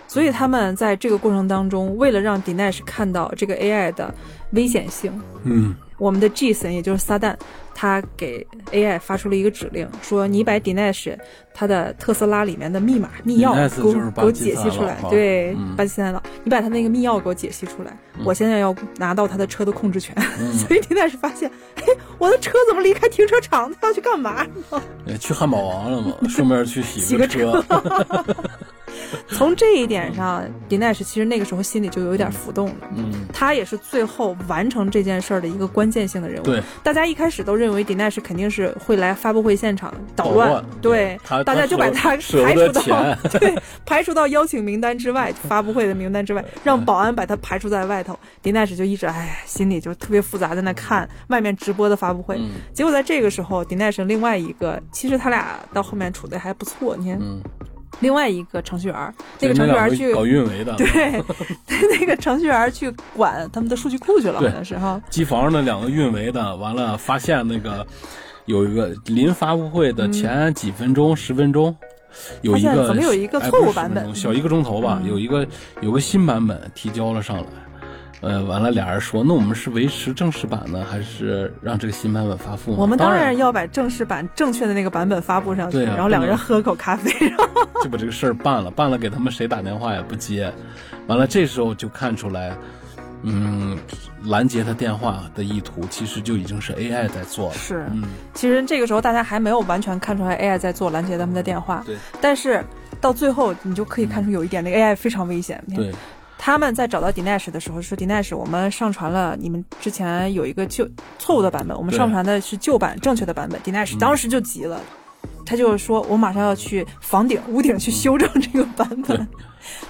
所以他们在这个过程当中，为了让 Dinesh 看到这个 AI 的危险性，嗯，我们的 Jason 也就是撒旦，他给 AI 发出了一个指令，说你把 Dinesh 他的特斯拉里面的密码密钥给我给我解析出来对，嗯巴基斯坦佬，你把他那个密钥给我解析出来，我现在要拿到他的车的控制权。嗯 所以 Dinesh 发现，哎，我的车怎么离开停车场？他要去干嘛？呃去汉堡王了吗，顺便去洗洗个车。从这一点上，Dinesh 其实那个时候心里就有一点浮动了。嗯，他也是最后完成这件事儿的一个关键性的人物。对，大家一开始都认为 Dinesh 肯定是会来发布会现场捣乱，乱对，大家就把他排除到对排除到邀请名单之外，发布会的名单之外，让保安把他排除在外头。Dinesh 就一直哎，心里就特别复杂，在那看外面直播的发布会。嗯结果在这个时候，Dinesh 另外一个，其实他俩到后面处的还不错。你看，嗯，另外一个程序员，那个程序员去搞运维的，对，那个程序员去管他们的数据库去了，好对像是哈。机房的两个运维的，完了发现那个有一个临发布会的前几分钟、十分钟。有一个怎么有一个哎错误不是10分版本。小一个钟头吧，嗯。有一个有个新版本提交了上来，呃，完了俩人说，那我们是维持正式版呢，还是让这个新版本发布？我们当当然要把正式版正确的那个版本发布上去，对啊然后两个人喝口咖啡，然后就把这个事儿办了，办了给他们谁打电话也不接，完了这时候就看出来，嗯，拦截他电话的意图其实就已经是 AI 在做了，是。嗯，其实这个时候大家还没有完全看出来 AI 在做拦截他们的电话，对。但是到最后你就可以看出有一点，那个 AI 非常危险。对，他们在找到 Dinesh 的时候说，Dinesh，我们上传了你们之前有一个旧错误的版本，我们上传的是旧版正确的版本。Dinesh 嗯当时就急了，他就说我马上要去房顶、屋顶去修正这个版本。对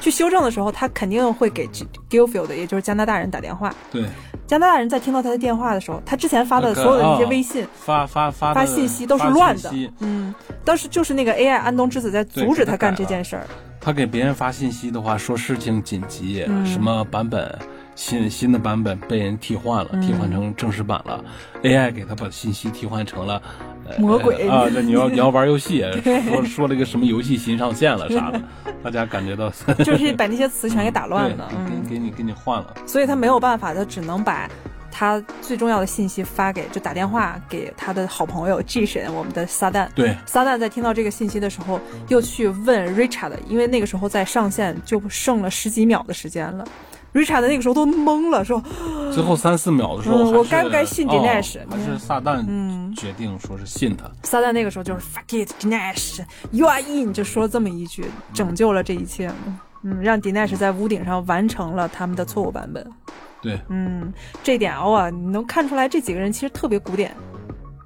去修正的时候，他肯定会给 Gilfield，也就是加拿大人打电话。对，加拿大人在听到他的电话的时候，他之前发的所有的那些微信、发发发发信息都是乱的。嗯，当时就是那个 AI 安东之子在阻止他干这件事儿。他给别人发信息的话，说事情紧急，嗯什么版本新新的版本被人替换了，嗯替换成正式版了，AI 给他把信息替换成了。呃魔鬼啊！这你要你要玩游戏，说说了一个什么游戏新上线了啥的，大家感觉到就是把那些词全给打乱了，给给你给你换了，所以他没有办法，他只能把他最重要的信息发给，就打电话给他的好朋友 G 神，我们的撒旦。对撒旦在听到这个信息的时候，又去问 Richard，因为那个时候在上线就剩了十几秒的时间了。Richard 那个时候都懵了，说最后三四秒的时候，嗯我该不该信哦 Dinesh？还是撒旦嗯决定说是信他，撒旦那个时候就是 Fuck it, Dinesh, you are in，就说这么一句，拯救了这一切。嗯，让 Dinesh 在屋顶上完成了他们的错误版本。对，嗯，这点哇，你能看出来这几个人其实特别古典，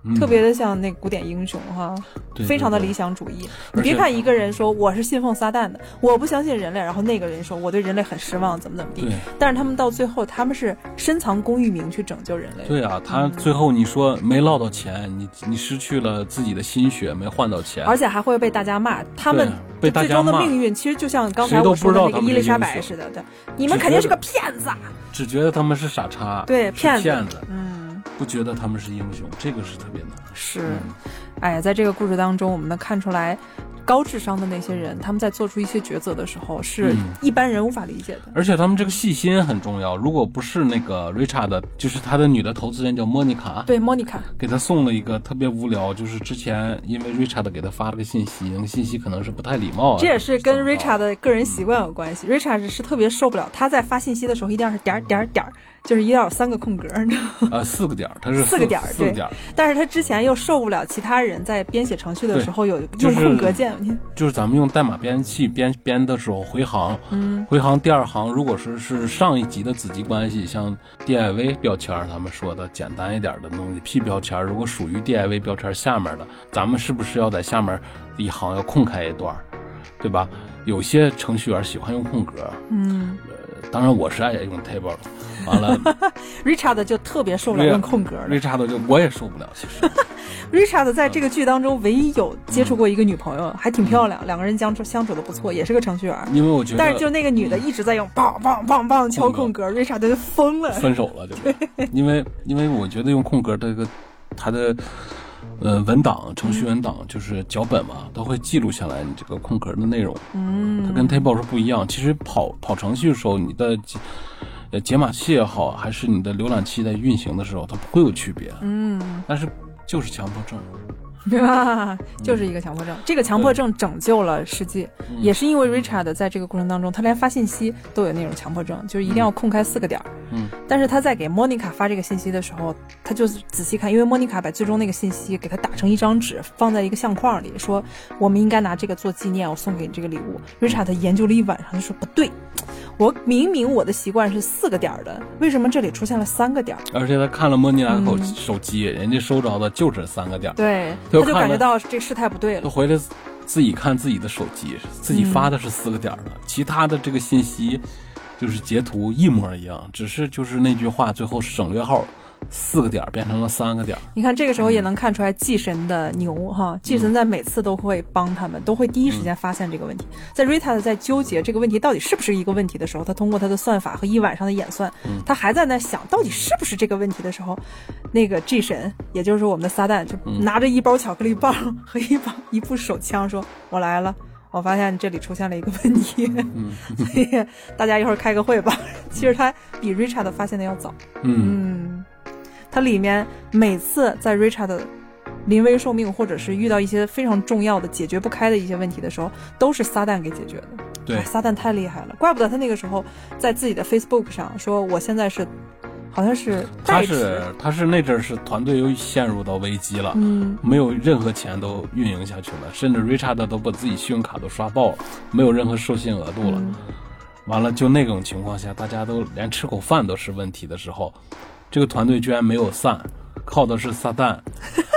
嗯。特别的像那古典英雄哈，对非常的理想主义。你别看一个人说我是信奉撒旦的，我不相信人类，然后那个人说我对人类很失望，怎么怎么地。对。但是他们到最后，他们是深藏功与名去拯救人类。对啊，他嗯。最后你说没捞到钱，你你失去了自己的心血，没换到钱，而且还会被大家骂，他们被大家最终的骂。命运其实就像刚才我说的那个伊丽莎白似的，对，你们肯定是个骗子。啊！只觉得他们是傻叉，对骗子。骗子，嗯，不觉得他们是英雄，这个是特别难。是，嗯哎呀，在这个故事当中，我们能看出来，高智商的那些人，他们在做出一些抉择的时候，是嗯一般人无法理解的。而且他们这个细心很重要。如果不是那个 Richard，就是他的女的投资人叫莫妮卡，对，莫妮卡，给他送了一个特别无聊，就是之前因为 Richard 给他发了个信息，那个信息可能是不太礼貌啊。这也是跟 Richard 的个人习惯有关系。Richard 是特别受不了，他在发信息的时候一定要是点儿点儿点儿，就是一定要有三个空格，你知道吗？呃四个点儿，他是四个点儿对四个点儿，但是他之前又受不了其他人在编写程序的时候有用空格键，就是咱们用代码编辑器编编的时候回行，嗯，回行第二行如果是是上一级的子级关系，像 div 标签儿，他们说的简单一点的东西，p 标签儿如果属于 div 标签下面的，咱们是不是要在下面一行要空开一段儿，对吧？有些程序员喜欢用空格，嗯呃，当然我是爱用 table，完了，Richard 就特别受不了用空格的。Richard 就我也受不了，其实 Richard 在这个剧当中唯一有接触过一个女朋友，还挺漂亮，两个人相处相处的不错，也是个程序员。因为我觉得但是就那个女的一直在用棒棒棒棒敲空格，Richard 就疯了。分手了，对不对？因为因为我觉得用空格这个他的呃文档程序文档就是脚本嘛，都会记录下来你这个空格的内容，它嗯，跟 table 是不一样。其实跑跑程序的时候，你的解解码器也好，还是你的浏览器在运行的时候，它不会有区别。嗯，但是就是强迫症。对吧？就是一个强迫症。这个强迫症拯救了世界，也是因为 Richard 在这个过程当中，他连发信息都有那种强迫症，就是一定要空开四个点儿。嗯。但是他在给莫妮卡发这个信息的时候，他就仔细看，因为莫妮卡把最终那个信息给他打成一张纸，放在一个相框里，说我们应该拿这个做纪念，我送给你这个礼物。Richard 研究了一晚上，就说不对，我明明我的习惯是四个点儿的，为什么这里出现了三个点儿？而且他看了莫妮卡口手机，人家收着的就是三个点儿。对。他就感觉到这事态不对了。他回来自己看自己的手机，自己发的是四个点的，其他的这个信息就是截图一模一样，只是就是那句话最后省略号。四个点变成了三个点，你看这个时候也能看出来祭神的牛哈，祭神在每次都会帮他们，都会第一时间发现这个问题。在 Rita 在纠结这个问题到底是不是一个问题的时候，他通过他的算法和一晚上的演算，他还在那想到底是不是这个问题的时候，那个祭神也就是我们的撒旦就拿着一包巧克力棒和一把一部手枪说：“我来了，我发现这里出现了一个问题，所以大家一会儿开个会吧。”其实他比 Richard 发现的要早，嗯。它里面每次在 Richard 临危受命，或者是遇到一些非常重要的解决不开的一些问题的时候，都是撒旦给解决的。对，撒旦太厉害了，怪不得他那个时候在自己的 Facebook 上说：“我现在是，好像是他是他是那阵是团队又陷入到危机了，嗯，没有任何钱都运营下去了，甚至 Richard 都把自己信用卡都刷爆了，没有任何授信额度了。完了，就那种情况下，大家都连吃口饭都是问题的时候。”这个团队居然没有散，靠的是撒旦，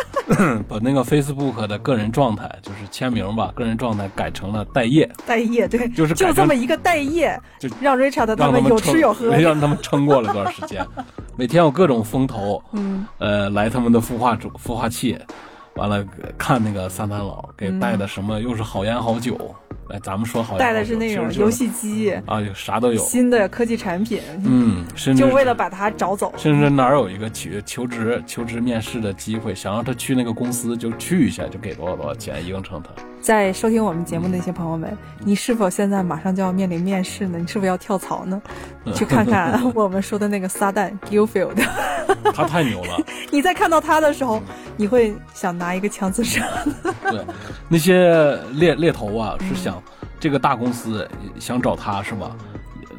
把那个 Facebook 的个人状态，就是签名吧，个人状态改成了待业。待业，对，就是就这么一个待业，就让 Richard 他们有吃有喝，让他们撑过了段时间。每天有各种风投，嗯，呃，来他们的孵化主孵化器，完了看那个撒旦佬给带的什么，又是好烟好酒。哎，咱们说好带的是那种游戏机啊，有啥都有，新的科技产品，嗯，就为了把他找走。甚至哪儿有一个去求职、求职面试的机会，想让他去那个公司，就去一下，就给多少多少钱，应承他。在收听我们节目的那些朋友们，你是否现在马上就要面临面试呢？你是否要跳槽呢？去看看我们说的那个撒旦 Gilfield，他太牛了。你在看到他的时候，你会想拿一个枪自杀。对，那些猎猎头啊，是想这个大公司想找他是吧？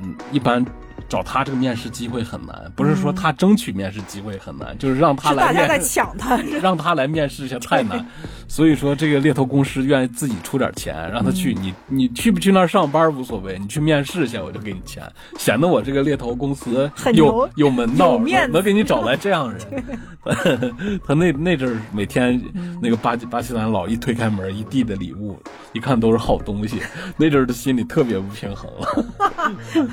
嗯，一般。找他这个面试机会很难，不是说他争取面试机会很难，就是让他来。大家在抢他，让他来面试一下太难。所以说，这个猎头公司愿意自己出点钱让他去。你你去不去那儿上班无所谓，你去面试一下我就给你钱，显得我这个猎头公司有有门道，能给你找来这样人。他那那阵儿每天那个巴基巴基斯坦佬一推开门，一地的礼物，一看都是好东西，那阵儿的心里特别不平衡了。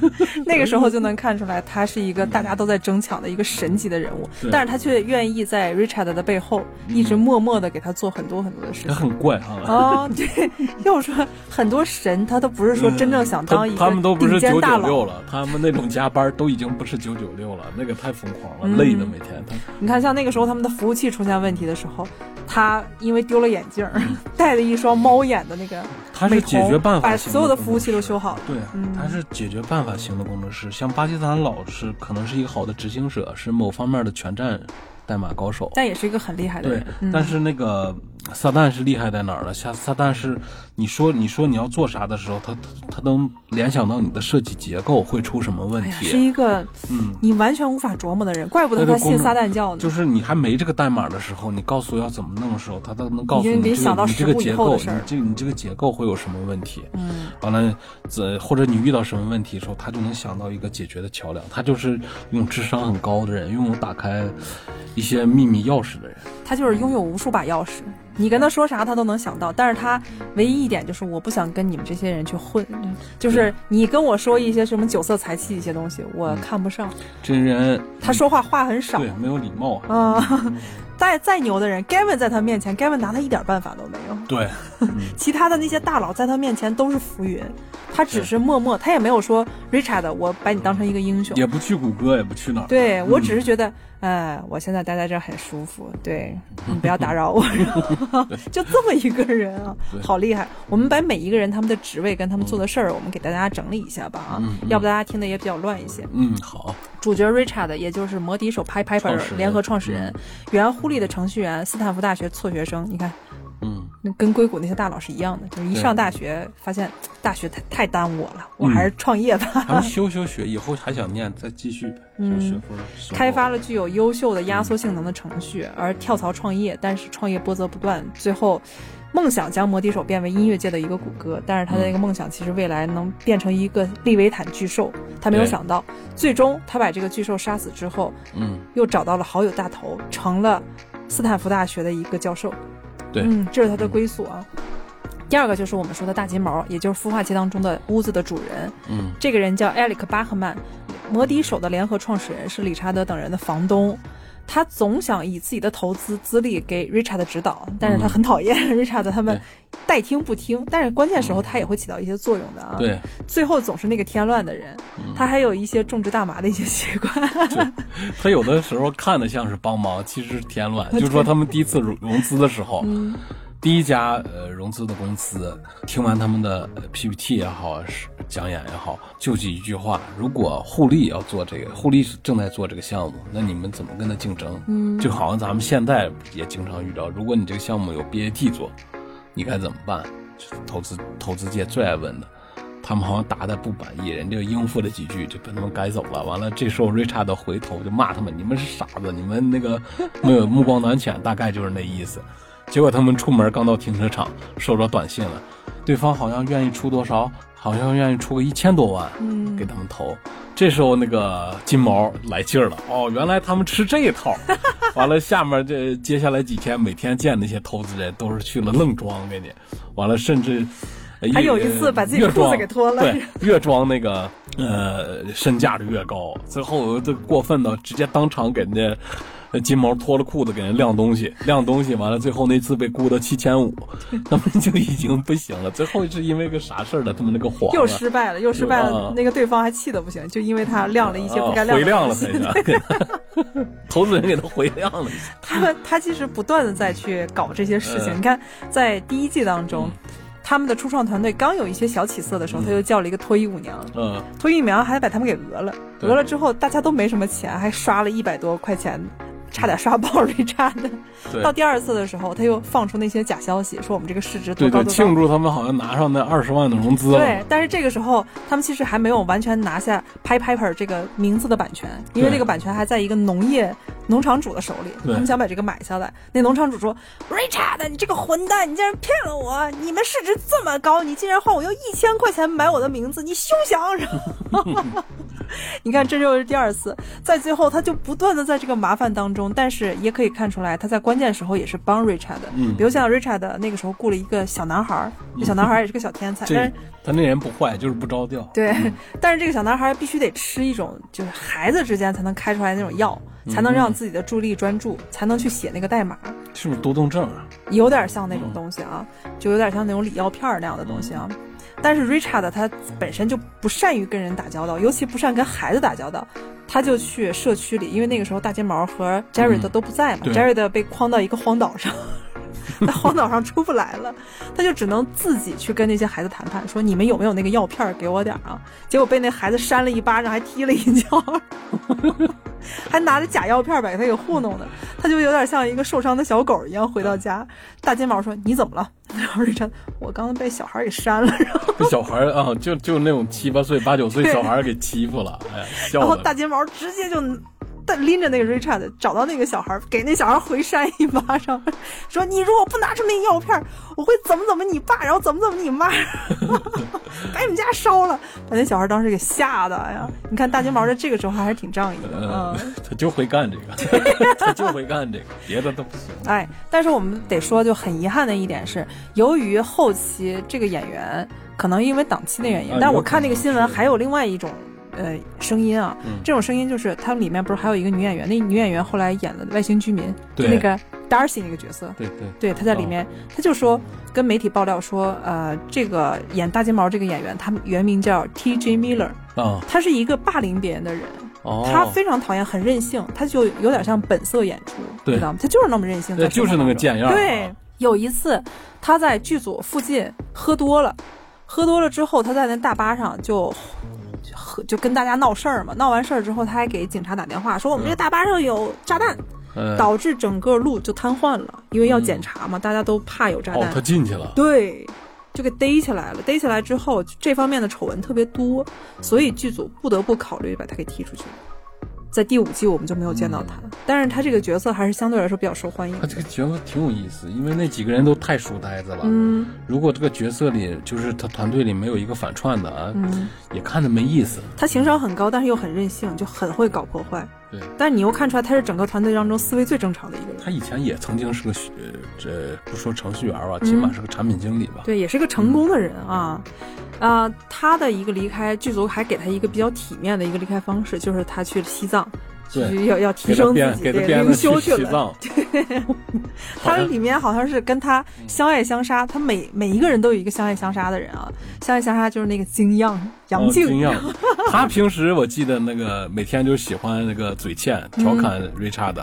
那个时候就。能看出来，他是一个大家都在争抢的一个神级的人物，但是他却愿意在 Richard 的背后一直默默的给他做很多很多的事情。很怪啊！哦，对，要说很多神，他都不是说真正想当一个顶尖大佬了，他们那种加班都已经不是九九六了，那个太疯狂了，累的每天。他你看，像那个时候他们的服务器出现问题的时候，他因为丢了眼镜，戴了一双猫眼的那个，他是解决办法，把所有的服务器都修好了。对，他是解决办法型的工程师，像。巴基斯坦老师可能是一个好的执行者，是某方面的全站代码高手，但也是一个很厉害的人。对，但是那个。撒旦是厉害在哪儿呢？撒撒旦是，你说你说你要做啥的时候，他他能联想到你的设计结构会出什么问题，是一个嗯，你完全无法琢磨的人，怪不得他信撒旦教呢。就是你还没这个代码的时候，你告诉我要怎么弄的时候，他都能告诉你这个你这个结构，你这你这个结构会有什么问题。嗯，完了，这或者你遇到什么问题的时候，他就能想到一个解决的桥梁。他就是用智商很高的人，拥有打开一些秘密钥匙的人。他就是拥有无数把钥匙。你跟他说啥，他都能想到。但是他唯一一点就是，我不想跟你们这些人去混。就是你跟我说一些什么酒色财气一些东西，我看不上。这人他说话话很少，对，没有礼貌啊。再再牛的人，Gavin 在他面前，Gavin 拿他一点办法都没有。对，其他的那些大佬在他面前都是浮云，他只是默默，他也没有说 Richard，我把你当成一个英雄，也不去谷歌，也不去哪儿。对我只是觉得，哎，我现在待在这很舒服，对 你不要打扰我。就这么一个人啊，好厉害！我们把每一个人他们的职位跟他们做的事儿，我们给大家整理一下吧啊，嗯嗯要不大家听的也比较乱一些。嗯，好，主角 Richard，也就是摩笛手 Pi 创 Piper 联合创始人，原互利的程序员，斯坦福大学辍学生。你看，嗯，那跟硅谷那些大佬是一样的，就是一上大学发现大学太太耽误我了，我还是创业吧。他们休休学，以后还想念，再继续学。开发了具有优秀的压缩性能的程序，而跳槽创业，但是创业波折不断，最后梦想将摩笛手变为音乐界的一个谷歌，但是他的那个梦想其实未来能变成一个利维坦巨兽，他没有想到，最终他把这个巨兽杀死之后，嗯，又找到了好友大头，成了斯坦福大学的一个教授。对嗯，这是它的归宿啊。第二个就是我们说的大金毛，也就是孵化器当中的屋子的主人。嗯，这个人叫艾利克·巴赫曼，摩笛手的联合创始人，是理查德等人的房东。他总想以自己的投资资历给 Richard 指导，但是他很讨厌 Richard 他们代听不听，但是关键时候他也会起到一些作用的啊。，对，最后总是那个添乱的人，他还有一些种植大麻的一些习惯。他有的时候看的像是帮忙，其实是添乱。就是说，他们第一次融融资的时候，嗯第一家呃融资的公司听完他们的呃 PPT 也好，是讲演也好，就记一句话：如果互利要做这个，互利是正在做这个项目，那你们怎么跟他竞争？嗯就好像咱们现在也经常遇到，如果你这个项目有 BAT 做，你该怎么办？投资投资界最爱问的。他们好像答的不满意，人家应付了几句就把他们赶走了。完了，这时候瑞查德回头就骂他们：“你们是傻子，你们那个 没有目光短浅，大概就是那意思。”结果他们出门刚到停车场，收着短信了，对方好像愿意出多少，好像愿意出个一千多万，嗯给他们投。这时候那个金毛来劲儿了，哦，原来他们吃这一套。完了，下面这接下来几天，每天见那些投资人都是去了愣装给你，完了甚至。呃还有一次把自己越裤子给脱了对，越装那个呃身价就越高，最后这过分到直接当场给人家呃金毛脱了裤子给人晾东西，晾东西完了，最后那次被估到七千五，他们就已经不行了。最后是因为个啥事儿呢？他们那个黄又失败了，又失败了啊。那个对方还气得不行，就因为他晾了一些不该晾了东西投资人给他回晾了。他们他其实不断的在去搞这些事情。嗯你看，在第一季当中，他们的初创团队刚有一些小起色的时候，他就叫了一个脱衣舞娘，嗯，脱衣舞娘还把他们给讹了，讹了之后大家都没什么钱，还刷了一百多块钱。差点刷爆瑞扎的。对到第二次的时候，他又放出那些假消息，说我们这个市值多高庆。祝他们好像拿上那二十万的融资了。对，但是这个时候他们其实还没有完全拿下 Pi Piper 这个名字的版权，因为对这个版权还在一个农业农场主的手里，他们想把这个买下来。那农场主说：“Richard，你这个混蛋，你竟然骗了我！你们市值这么高，你竟然换我用一千块钱买我的名字，你休想！”然后 你看，这就是第二次，在最后他就不断的在这个麻烦当中，但是也可以看出来，他在关键时候也是帮 Richard 的。嗯比如像 Richard 那个时候雇了一个小男孩儿，这小男孩儿也是个小天才，但是他那人不坏，就是不着调。对，但是这个小男孩必须得吃一种，就是孩子之间才能开出来那种药，才能让自己的注意力专注，才能去写那个代码，是不是多动症啊？有点像那种东西啊，就有点像那种理药片儿那样的东西啊。但是 Richard 他本身就不善于跟人打交道，尤其不善跟孩子打交道，他就去社区里，因为那个时候大金毛和 Jared 嗯都不在嘛、对 j a r e d 被框到一个荒岛上。在荒岛上出不来了，他就只能自己去跟那些孩子谈判，说你们有没有那个药片儿给我点儿啊？结果被那孩子扇了一巴掌，还踢了一脚，还拿着假药片儿把他给糊弄的，他就有点像一个受伤的小狗一样回到家。大金毛说：“你怎么了？”然后瑞晨，我刚刚被小孩给扇了，然后这小孩儿啊，就就那种七八岁、八九岁小孩儿给欺负了，哎呀，笑的。然后大金毛直接就带拎着那个 Richard 找到那个小孩，给那小孩回扇一巴掌，说：“你如果不拿出那药片，我会怎么怎么你爸，然后怎么怎么你妈，把你们家烧了。”把那小孩当时给吓的，哎呀！你看大金毛在这个时候还是挺仗义的，呃嗯。，他就会干这个，他就会干这个，别的都不行。哎，但是我们得说，就很遗憾的一点是，由于后期这个演员可能因为档期的原因，啊但我看那个新闻还有另外一种呃声音啊，嗯这种声音就是他们里面不是还有一个女演员，那女演员后来演了《外星居民》，那个 Darcy 那个角色。对对，对，她在里面，她就说跟媒体爆料说，呃，这个演大金毛这个演员，他原名叫 T.J. Miller，啊，他是一个霸凌别人的人，哦，他非常讨厌，很任性，他就有点像本色演出，对知道吗？他就是那么任性，对，在就是那个贱样对，有一次他在剧组附近喝多了，喝多了之后他在那大巴上就。和就跟大家闹事儿嘛，闹完事儿之后，他还给警察打电话说我们这个大巴上有炸弹，嗯导致整个路就瘫痪了，因为要检查嘛，大家都怕有炸弹。哦，他进去了。对，就给逮起来了。逮起来之后，这方面的丑闻特别多，所以剧组不得不考虑把他给踢出去。在第五季我们就没有见到他，但是他这个角色还是相对来说比较受欢迎他。这个角色挺有意思，因为那几个人都太书呆子了。嗯如果这个角色里就是他团队里没有一个反串的啊，嗯，也看着没意思。他情商很高，但是又很任性，就很会搞破坏。对，但是你又看出来他是整个团队当中思维最正常的一个人。他以前也曾经是个学这不说程序员吧，起码是个产品经理吧。对，也是个成功的人啊。啊、他的一个离开，剧组还给他一个比较体面的一个离开方式，就是他去了西藏，对要要提升自己，灵修了。去西藏，他 里面好像是跟他相爱相杀，他每每一个人都有一个相爱相杀的人啊。相爱相杀就是那个金样杨静，哦金样。他平时我记得那个每天就喜欢那个嘴欠调侃 Richard，、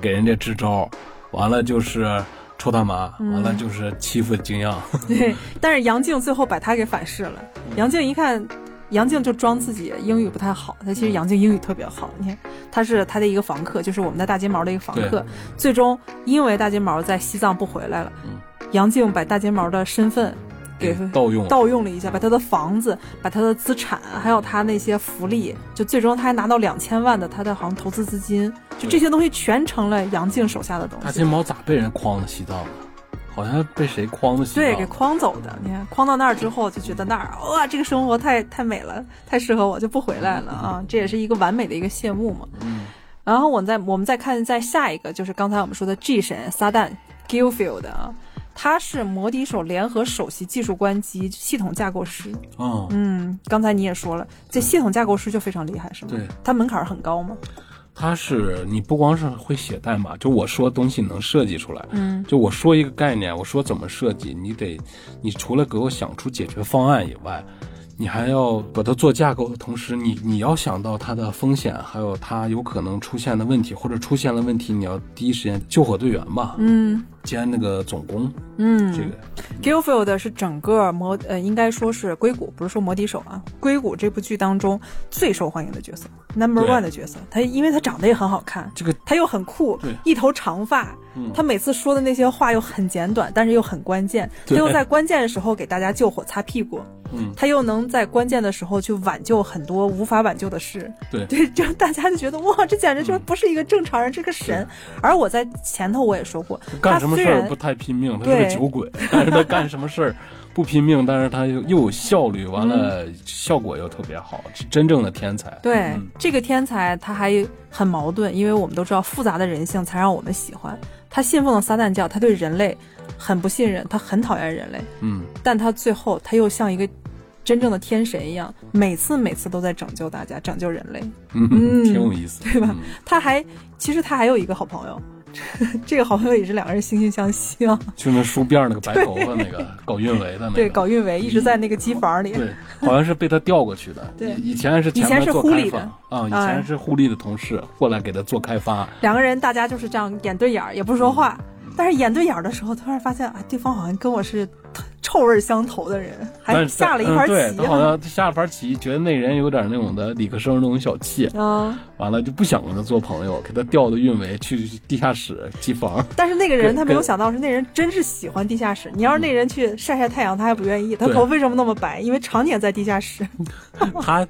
给人家支招，完了就是抽大麻，嗯完了就是欺负金样。对，但是杨静最后把他给反噬了。杨静一看，杨静就装自己英语不太好，但其实杨静英语特别好。你看，他是他的一个房客，就是我们的大金毛的一个房客。最终因为大金毛在西藏不回来了，嗯杨静把大金毛的身份给盗用盗用了一下，把他的房子、把他的资产，还有他那些福利，就最终他还拿到两千万的他的好像投资资金，就这些东西全成了杨静手下的东西。大金毛咋被人诓到西藏了？好像被谁框的？对，给框走的。你看，框到那儿之后，就觉得那儿 哇，这个生活太太美了，太适合我，就不回来了啊！这也是一个完美的一个谢幕嘛。嗯。然后我再我们再看再下一个，就是刚才我们说的 G 神撒旦 Gilfield 啊，他是摩笛手联合首席技术官及系统架构师。哦，嗯，刚才你也说了，这系统架构师就非常厉害，是吗？对，他门槛很高吗？他是你不光是会写代码，就我说东西能设计出来，嗯，就我说一个概念，我说怎么设计，你得，你除了给我想出解决方案以外，你还要把它做架构的同时，你你要想到它的风险，还有它有可能出现的问题，或者出现了问题，你要第一时间救火队员吧，嗯兼那个总工，嗯，这个 Gilfield 是整个魔呃，应该说是硅谷，不是说魔笛手啊。硅谷这部剧当中最受欢迎的角色，Number One 的角色。他因为他长得也很好看，这个他又很酷，一头长发。嗯他每次说的那些话又很简短，但是又很关键。他对又在关键的时候给大家救火、擦屁股。嗯他又能在关键的时候去挽救很多无法挽救的事。对 对，就大家就觉得哇，这简直就不是一个正常人，这个神。而我在前头我也说过，干什么事儿不太拼命，他是个酒鬼，但是他干什么事儿不拼命，但是他又又有效率，完了效果又特别好，是真正的天才。对、嗯。这个天才，他还很矛盾，因为我们都知道复杂的人性才让我们喜欢。他信奉了撒旦教，他对人类很不信任，他很讨厌人类，嗯，但他最后他又像一个真正的天神一样，每次每次都在拯救大家，拯救人类。嗯，嗯。挺有意思，对吧？嗯。他还其实他还有一个好朋友，这个好朋友也是两个人惺惺相惜啊。就那梳辫儿那个白头发那个 搞运维的那个，对，搞运维一直在那个机房里。对，好像是被他调过去的。对以以前是以前是前面做开发护理的啊，以哎前是护理的同事，过来给他做开发。两个人大家就是这样眼对眼儿，也不说话。但是演对眼儿的时候，突然发现啊，对方好像跟我是臭味儿相投的人，还下了一盘嗯对棋他好啊。像他下了盘棋，觉得那人有点那种的理科生那种小气，啊，完了就不想跟他做朋友，给他调到运维去地下室机房。但是那个人他没有想到是那人真是喜欢地下室。你要是那人去晒晒太阳，他还不愿意。他头为什么那么白？因为常年在地下室。他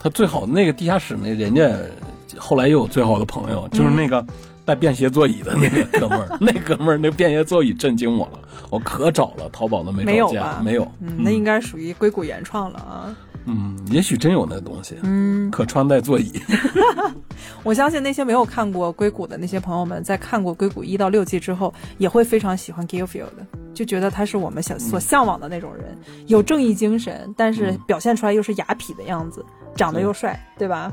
他最好的那个地下室那人家后来又有最好的朋友，就是那个带便携座椅的那个哥们儿，那哥们儿那便携座椅震惊我了，我可找了，淘宝都没找见没有吧，没有。嗯，那应该属于硅谷原创了啊。嗯，也许真有那东西，嗯，可穿戴座椅。我相信那些没有看过硅谷的那些朋友们，在看过硅谷一到六季之后，也会非常喜欢 Gilfield 的，就觉得他是我们想所向往的那种人，有正义精神，但是嗯表现出来又是雅痞的样子，长得又帅，对吧？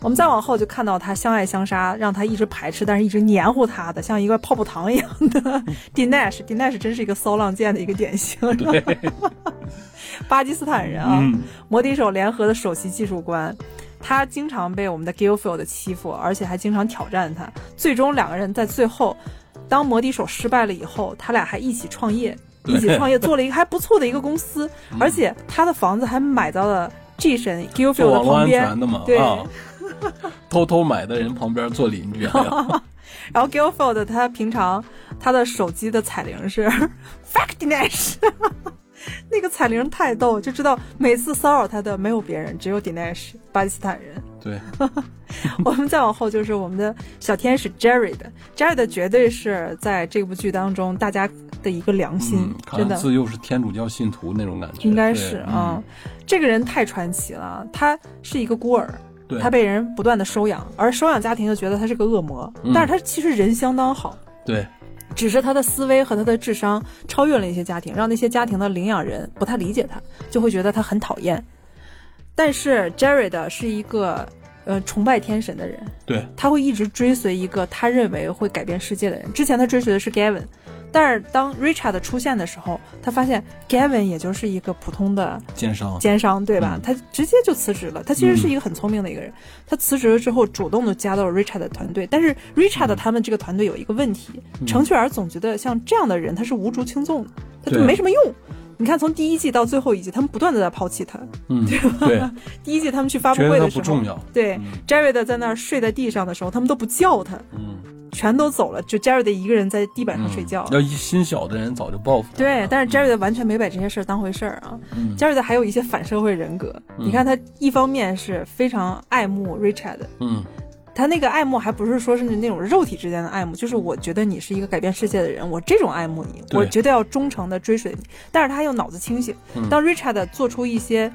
我们再往后就看到他相爱相杀，让他一直排斥，但是一直黏糊他的，像一个泡泡糖一样的 Dinesh，Dinesh 真是一个骚浪贱的一个典型，巴基斯坦人啊，嗯。摩笛手联合的首席技术官，他经常被我们的 Gilfield 欺负，而且还经常挑战他。最终两个人在最后当摩笛手失败了以后，他俩还一起创业，一起创业做了一个还不错的一个公司，嗯。而且他的房子还买到了 G 神安旁边，全的嘛，对啊，偷偷买的人旁边做邻居，然后 Gilfield 他平常他的手机的彩铃是 Fuck Dinesh，那个彩铃太逗，就知道每次骚扰他的没有别人，只有 Dinesh 巴基斯坦人。对，我们再往后就是我们的小天使 Jared，Jared 绝对是在这部剧当中大家的一个良心，真的。自幼是天主教信徒那种感觉，应该是啊、这个人太传奇了，他是一个孤儿。他被人不断的收养，而收养家庭就觉得他是个恶魔，嗯。但是他其实人相当好，对，只是他的思维和他的智商超越了一些家庭，让那些家庭的领养人不太理解他，就会觉得他很讨厌。但是 Jared 是一个呃崇拜天神的人，对，他会一直追随一个他认为会改变世界的人。之前他追随的是 Gavin，但是当 Richard 出现的时候，他发现 Gavin 也就是一个普通的奸商，奸商，对吧？嗯他直接就辞职了。他其实是一个很聪明的一个人。他辞职了之后，主动的加到了 Richard 的团队。但是 Richard 他们这个团队有一个问题，嗯程序员总觉得像这样的人他是无足轻重的，他就没什么用。你看，从第一季到最后一季，他们不断的在抛弃他。嗯，对，第一季他们去发布会的时候，不重要，对、嗯 Jared 在那儿睡在地上的时候，他们都不叫他，嗯，全都走了，就 Jared 一个人在地板上嗯睡觉。要一心小的人早就报复了，对，但是 Jared 完全没把这些事儿当回事儿啊。嗯 Jared 还有一些反社会人格。嗯你看他一方面是非常爱慕 Richard，嗯他那个爱慕还不是说是那种肉体之间的爱慕，就是我觉得你是一个改变世界的人，我这种爱慕你，我绝对要忠诚的追随你。但是他又脑子清醒，嗯当 Richard 做出一些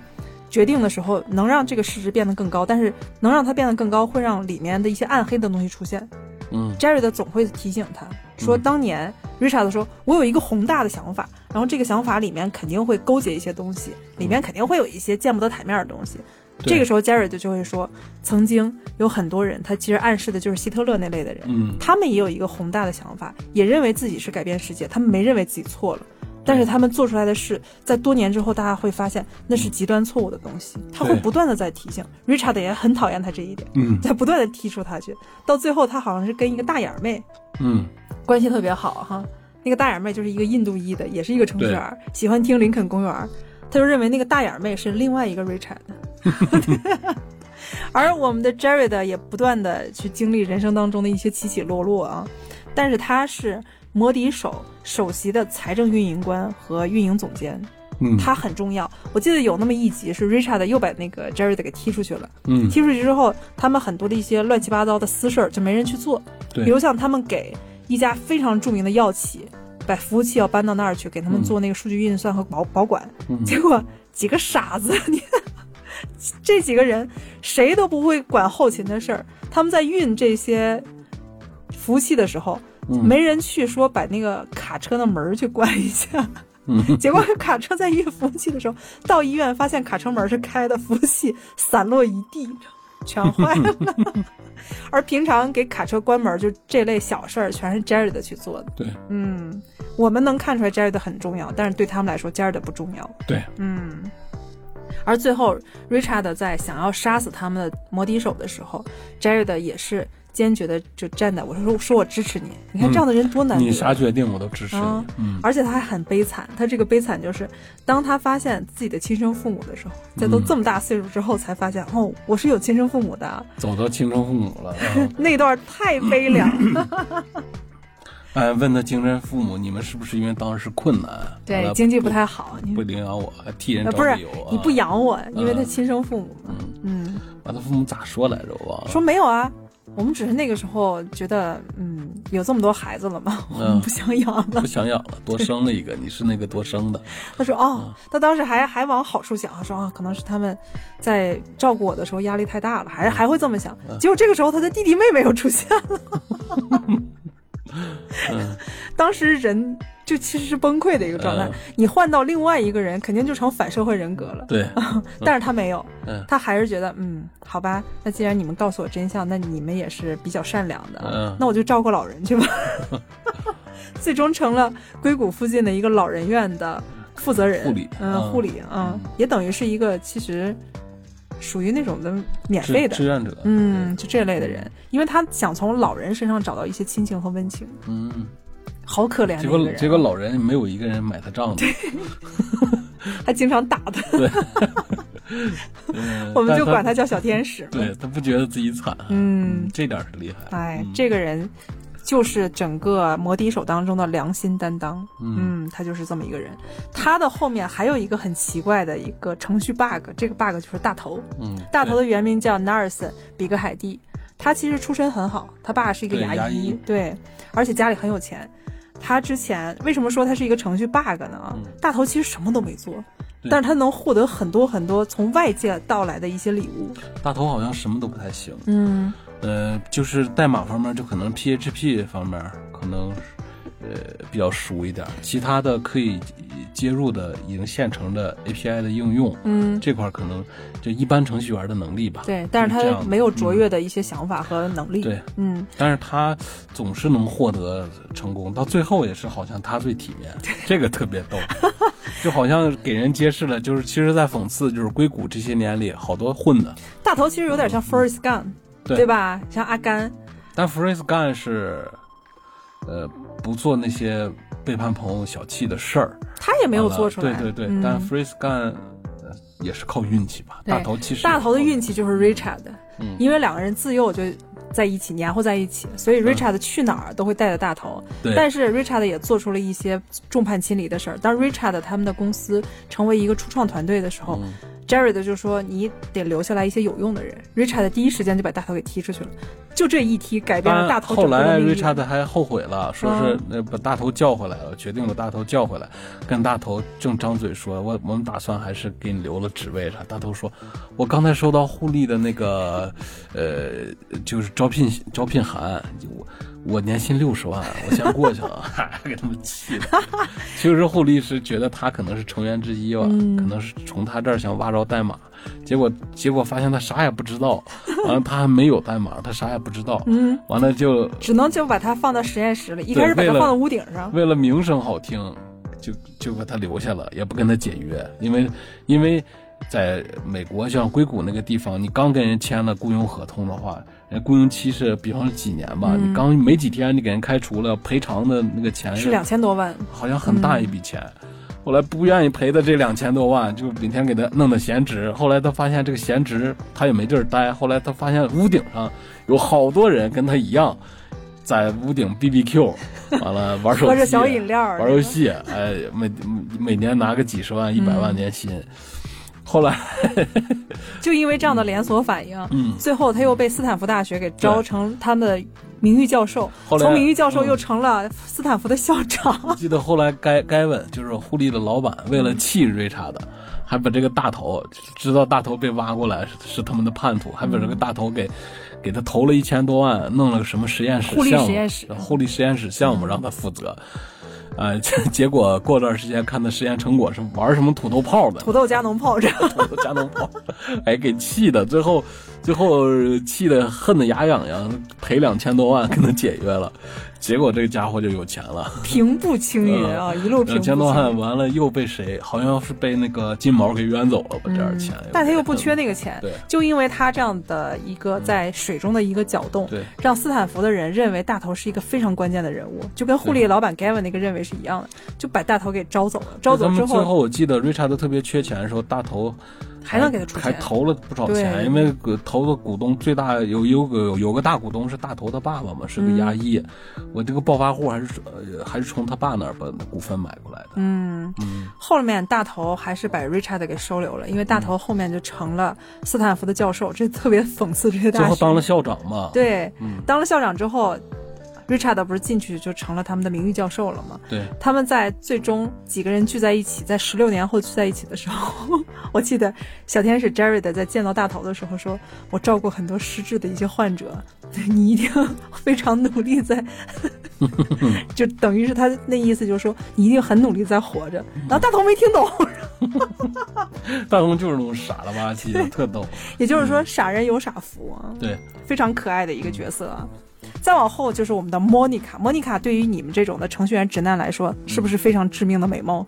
决定的时候，能让这个市值变得更高，但是能让它变得更高，会让里面的一些暗黑的东西出现。嗯 Jared 总会提醒他说，嗯当年 Richard 说，我有一个宏大的想法，然后这个想法里面肯定会勾结一些东西，里面肯定会有一些见不得台面的东西。对这个时候，Jared 就会说，曾经有很多人，他其实暗示的就是希特勒那类的人，嗯他们也有一个宏大的想法，也认为自己是改变世界，他们没认为自己错了。但是他们做出来的事，在多年之后，大家会发现那是极端错误的东西。他会不断的在提醒，Richard 也很讨厌他这一点，嗯 在不断的踢出他去。到最后，他好像是跟一个大眼儿妹嗯关系特别好哈。那个大眼妹就是一个印度裔的，也是一个程序员，喜欢听林肯公园。他就认为那个大眼妹是另外一个 Richard，而我们的 Jared 也不断的去经历人生当中的一些起起落落啊。但是他是摩迪手首席的财政运营官和运营总监，嗯，他很重要。我记得有那么一集是 Richard 又把那个 Jared 给踢出去了，嗯踢出去之后，他们很多的一些乱七八糟的私事儿就没人去做，对比如像他们给一家非常著名的药企把服务器要搬到那儿去，给他们嗯做那个数据运算和保保管，嗯结果几个傻子，你这几个人谁都不会管后勤的事儿，他们在运这些服务器的时候，嗯没人去说把那个卡车的门儿去关一下。嗯结果卡车在运服务器的时候，到医院发现卡车门是开的，服务器散落一地，全坏了。而平常给卡车关门就这类小事儿，全是 Jared 去做的。对嗯，我们能看出来 Jared 很重要，但是对他们来说，Jared 不重要。对，嗯。而最后，Richard 在想要杀死他们的摩笛手的时候，Jared 也是坚决的就站在我说说我支持你。你看这样的人多难得。你啥决定我都支持嗯而且他还很悲惨，他这个悲惨就是，当他发现自己的亲生父母的时候，在都嗯这么大岁数之后，才发现、哦，我是有亲生父母的啊，走到亲生父母了，啊 那段太悲凉。哎，问他精神父母，你们是不是因为当时困难，对，经济不太好，你不领养我，还替人呃不是找理由啊？你不养我，因为他嗯亲生父母嘛。嗯，嗯，把他父母咋说来着？我忘了。说没有啊，我们只是那个时候觉得，嗯，有这么多孩子了嘛，我们嗯不想养了不。想养了，多生了一个，你是那个多生的，他说哦，他当时还还往好处想，他说啊，可能是他们在照顾我的时候压力太大了，还还会这么想。结果这个时候他的弟弟妹妹又出现了，嗯，当时人就其实是崩溃的一个状态嗯。你换到另外一个人，肯定就成反社会人格了。对，但是他没有，嗯他还是觉得，嗯，好吧，那既然你们告诉我真相，那你们也是比较善良的，嗯那我就照顾老人去吧。最终成了硅谷附近的一个老人院的负责人，护理嗯，嗯护理，嗯，也等于是一个其实属于那种的免费的，志愿者，嗯，就这类的人，因为他想从老人身上找到一些亲情和温情，嗯，好可怜的结果结果老人没有一个人买他账的，还 经常打他，我们就管他叫小天使。对他不觉得自己惨，嗯，这点是厉害，哎，嗯。这个人就是整个魔笛手当中的良心担当。嗯他就是这么一个人。他的后面还有一个很奇怪的一个程序 bug，这个 bug 就是大头。嗯，大头的原名叫 Narson 比格海蒂，他其实出身很好，他爸是一个牙医对，而且家里很有钱。他之前为什么说他是一个程序 bug 呢？嗯大头其实什么都没做，但是他能获得很多很多从外界到来的一些礼物。大头好像什么都不太行，嗯，呃，就是代码方面就可能 PHP 方面可能呃比较熟一点，其他的可以接入的已经现成的 API 的应用，嗯，这块可能就一般程序员的能力吧。对，但是他没有卓越的一些想法和能力。对，嗯，但是他总是能获得成功，到最后也是好像他最体面，这个特别逗，就好像给人揭示了，就是其实，在讽刺就是硅谷这些年里好多混的，大头其实有点像 Forrest Gump，、对对吧？像阿甘，但 f r e e Gun 是，呃，不做那些背叛朋友、小气的事儿，他也没有做出来。对对对，嗯但 f r e e Gun 呃也是靠运气吧。大头其实大头的运气，就是 Richard，、嗯因为两个人自幼就在一起，黏糊在一起，所以 Richard 去哪儿都会带着大头。对，但是 Richard 也做出了一些众叛亲离的事儿。当 Richard 他们的公司成为一个初创团队的时候、嗯 j a r e d 就说你得留下来一些有用的人。Richard 第一时间就把大头给踢出去了，就这一踢改变了大头的命运。Richard 还后悔了，说是呃把大头叫回来了，决定把大头叫回来，跟大头正张嘴说，我我们打算还是给你留了职位啥。大头说，我刚才收到互利的那个呃就是招聘招聘函，我我年薪六十万，我先过去了，给他们气的。其实护理师觉得他可能是成员之一吧，嗯可能是从他这儿想挖着代码，结果结果发现他啥也不知道，完了他还没有代码，他啥也不知道，嗯，完了就只能就把他放到实验室里，一开始把他放到屋顶上。为了名声好听，就就把他留下了，也不跟他解约，因为因为在美国像硅谷那个地方，你刚跟人签了雇佣合同的话，人雇佣期是比方说几年吧，嗯你刚没几天你给人开除了，赔偿的那个钱是两千多万，好像很大一笔钱。后来不愿意赔的这两千多万，就每天给他弄的闲职。后来他发现这个闲职他也没地儿待。后来他发现屋顶上有好多人跟他一样，在屋顶 BBQ，完了玩手机、喝着小饮料，玩游戏，哎，每每年拿个几十万、一百万年薪。后来，就因为这样的连锁反应，嗯，最后他又被斯坦福大学给招成他们的名誉教授，后来从名誉教授嗯又成了斯坦福的校长。记得后来该该问就是互利的老板，为了气瑞查的，还把这个大头知道大头被挖过来是是他们的叛徒，还把这个大头给、给他投了一千多万，弄了个什么实验室互利项目，实验室互利实验室项目让他负责。啊、结 结果过段时间看他实验成果是玩什么土豆炮的，土豆加农炮仗，土豆加农炮，哎，给气的，最后最后气的恨得牙痒痒，赔两千多万跟他解约了，结果这个家伙就有钱了。平步青云啊，一路平步两千多万，完了又被谁？好像是被那个金毛给冤走了吧？这点钱、嗯但他又不缺那个钱，对就因为他这样的一个在水中的一个搅动，对让斯坦福的人认为大头是一个非常关键的人物，就跟护理老板 Gavin 那个认为是一样的，就把大头给招走了。招走之后最后后我记得瑞查德特别缺钱的时候，大头还能给他出钱，还投了不少钱，因为个投的股东最大有有个有有个大股东是大头他爸爸嘛，是个嗯牙医。我这个暴发户还是呃还是从他爸那儿把股份买过来的。嗯，嗯，后面大头还是把 Richard 给收留了，因为大头后面就成了斯坦福的教授，这特别讽刺这些大学。最后当了校长嘛。对，嗯当了校长之后，Richard 不是进去就成了他们的名誉教授了吗？对，他们在最终几个人聚在一起，在十六年后聚在一起的时候，我记得小天使 Jared 在见到大头的时候说：“我照顾很多失智的一些患者，你一定非常努力在 就等于是他那意思就是说你一定很努力在活着。”然后大头没听懂，大头就是那种傻了吧唧的，特逗。也就是说傻人有傻福啊。对，非常可爱的一个角色啊。再往后就是我们的莫妮卡，莫妮卡对于你们这种的程序员直男来说，是不是非常致命的美梦？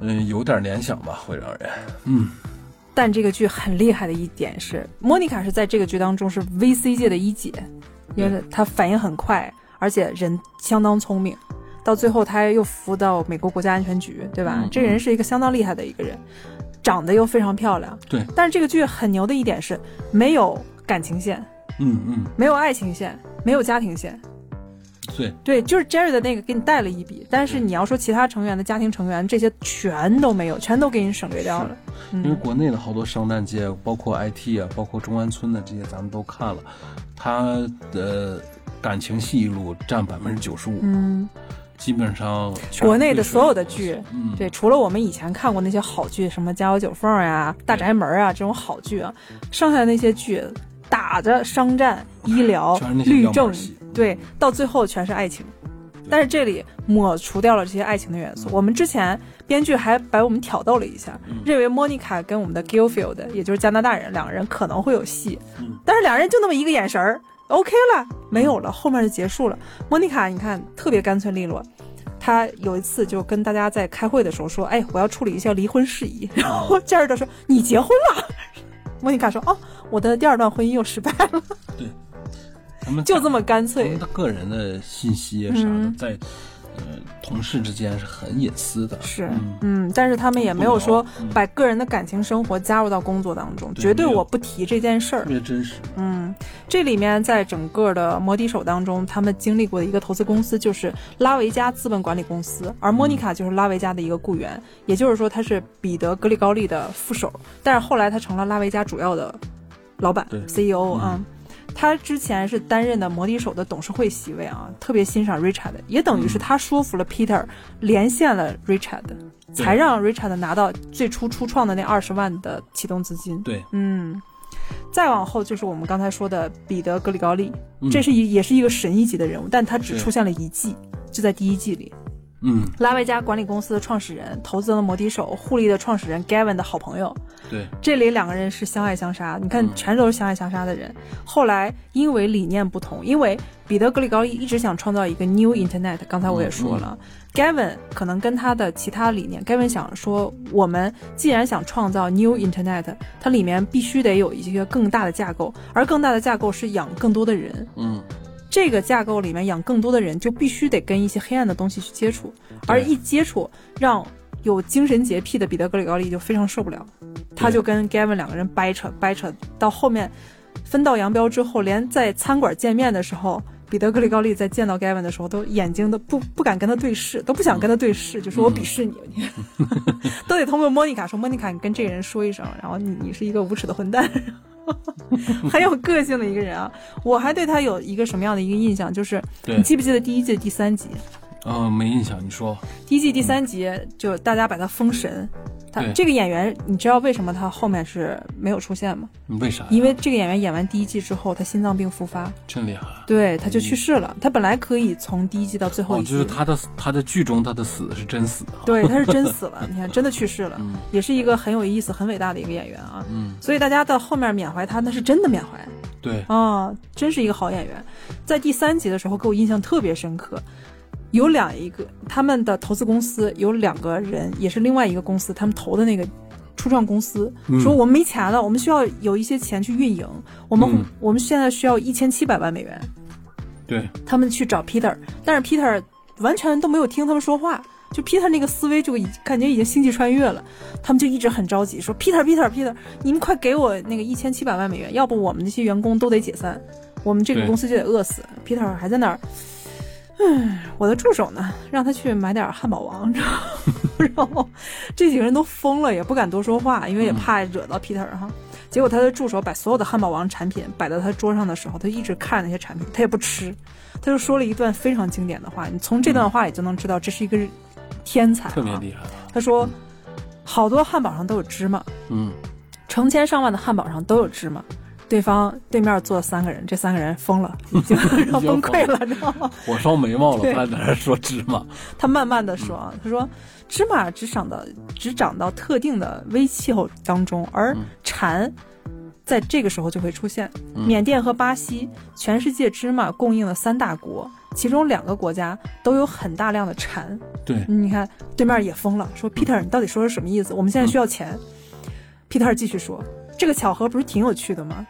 嗯，有点联想吧，会让人，嗯，但这个剧很厉害的一点是，莫妮卡是在这个剧当中是 VC 界的一姐，因为她反应很快，而且人相当聪明。到最后，她又服到美国国家安全局，对吧？嗯这人是一个相当厉害的一个人，长得又非常漂亮。对，但是这个剧很牛的一点是，没有感情线，嗯嗯，没有爱情线，没有家庭线。对，对，就是 Jerry 的那个给你带了一笔，但是你要说其他成员的家庭成员这些全都没有，全都给你省略掉了。因为嗯，国内的好多圣诞节，包括 IT 啊，包括中关村的这些，咱们都看了，他的感情戏路占百分之九十五，嗯，基本上国内的所有的剧，嗯，对，除了我们以前看过那些好剧，什么《家有九凤》呀、《大宅门》啊这种好剧啊，剩下的那些剧打着商战、医疗律政对，到最后全是爱情。但是这里抹除掉了这些爱情的元素。我们之前编剧还把我们挑逗了一下，嗯认为莫妮卡跟我们的 Gilfield，也就是加拿大人，两个人可能会有戏，嗯但是两人就那么一个眼神儿，OK 了，没有了，后面就结束了。莫妮卡，你看特别干脆利落。他有一次就跟大家在开会的时候说：“哎，我要处理一下离婚事宜。”然后加尔德说：“你结婚了？”莫妮卡说：“哦，我的第二段婚姻又失败了。他们”就这么干他脆们。的个人的信息啊啥的，嗯在呃同事之间是很隐私的，是嗯，嗯，但是他们也没有说把个人的感情生活加入到工作当中，绝对我不提这件事儿特。别真实。嗯，这里面在整个的摩的手当中，他们经历过的一个投资公司就是拉维加资本管理公司，而莫妮卡就是拉维加的一个雇员，也就是说他是彼得格里高利的副手，但是后来他成了拉维加主要的老板 CEO 嗯啊。他之前是担任的摩的手的董事会席位啊，特别欣赏 Richard，也等于是他说服了 Peter，连线了 Richard，才让 Richard 拿到最初初创的那二十万的启动资金。对，嗯，再往后就是我们刚才说的彼得格里高利，嗯这是一也是一个神一级的人物，但他只出现了一季，就在第一季里。嗯，拉维加管理公司的创始人，投资了摩的手，互利的创始人 Gavin 的好朋友，对，这里两个人是相爱相杀，你看嗯。全都是相爱相杀的人。后来因为理念不同，因为彼得格里高利一直想创造一个 New Internet，刚才我也说了、g a v i n 可能跟他的其他理念，Gavin 想说，我们既然想创造 New Internet，它里面必须得有一些更大的架构，而更大的架构是养更多的人。嗯，这个架构里面养更多的人，就必须得跟一些黑暗的东西去接触，而一接触，让有精神洁癖的彼得格里高利就非常受不了，他就跟 Gavin 两个人掰扯掰扯，到后面分道扬镳之后，连在餐馆见面的时候。彼得格里高利在见到 Gavin 的时候，都眼睛都不不敢跟他对视，都不想跟他对视，就说我鄙视你，你 都得通过莫妮卡说，莫妮卡，你跟这个人说一声，然后你你是一个无耻的混蛋，很有个性的一个人啊。我还对他有一个什么样的一个印象，就是你记不记得第一季的第三集？呃，没印象，你说，第一季第三集就大家把他封神。他这个演员，你知道为什么他后面是没有出现吗？你为啥？因为这个演员演完第一季之后，他心脏病复发，真厉害啊。对，他就去世了。他本来可以从第一季到最后哦，一季，就是他的他的剧中他的死是真死啊。对，他是真 死了。你看，真的去世了，嗯也是一个很有意思、很伟大的一个演员啊。嗯，所以大家到后面缅怀他，那是真的缅怀。对，啊，真是一个好演员。在第三集的时候，给我印象特别深刻。有两一个他们的投资公司有两个人，也是另外一个公司，他们投的那个初创公司，嗯说我们没钱了，我们需要有一些钱去运营，我们、嗯我们现在需要一千七百万美元。对，他们去找 Peter，但是 Peter 完全都没有听他们说话，就 Peter 那个思维就已感觉已经星际穿越了，他们就一直很着急说 Peter Peter Peter，你们快给我那个一千七百万美元，要不我们那些员工都得解散，我们这个公司就得饿死。Peter 还在那儿。唉，我的助手呢，让他去买点汉堡王，知道吗然后这几个人都疯了，也不敢多说话，因为也怕惹到 Peter 哈。结果他的助手把所有的汉堡王产品摆到他桌上的时候，他一直看着那些产品，他也不吃，他就说了一段非常经典的话。你从这段话也就能知道这是一个天才、啊，特别厉害啊。他说，好多汉堡上都有芝麻，嗯，成千上万的汉堡上都有芝麻。对方对面坐三个人，这三个人疯了，已经要崩溃了，知道吗？火烧眉毛了，他还在那说芝麻。他慢慢的说啊，他说芝麻只长到只长到特定的微气候当中，而嗯蝉在这个时候就会出现。嗯缅甸和巴西，全世界芝麻供应的三大国，其中两个国家都有很大量的蝉。对，你看对面也疯了，说 Peter，你到底说是什么意思？我们现在需要钱。Peter 继续说：“这个巧合不是挺有趣的吗？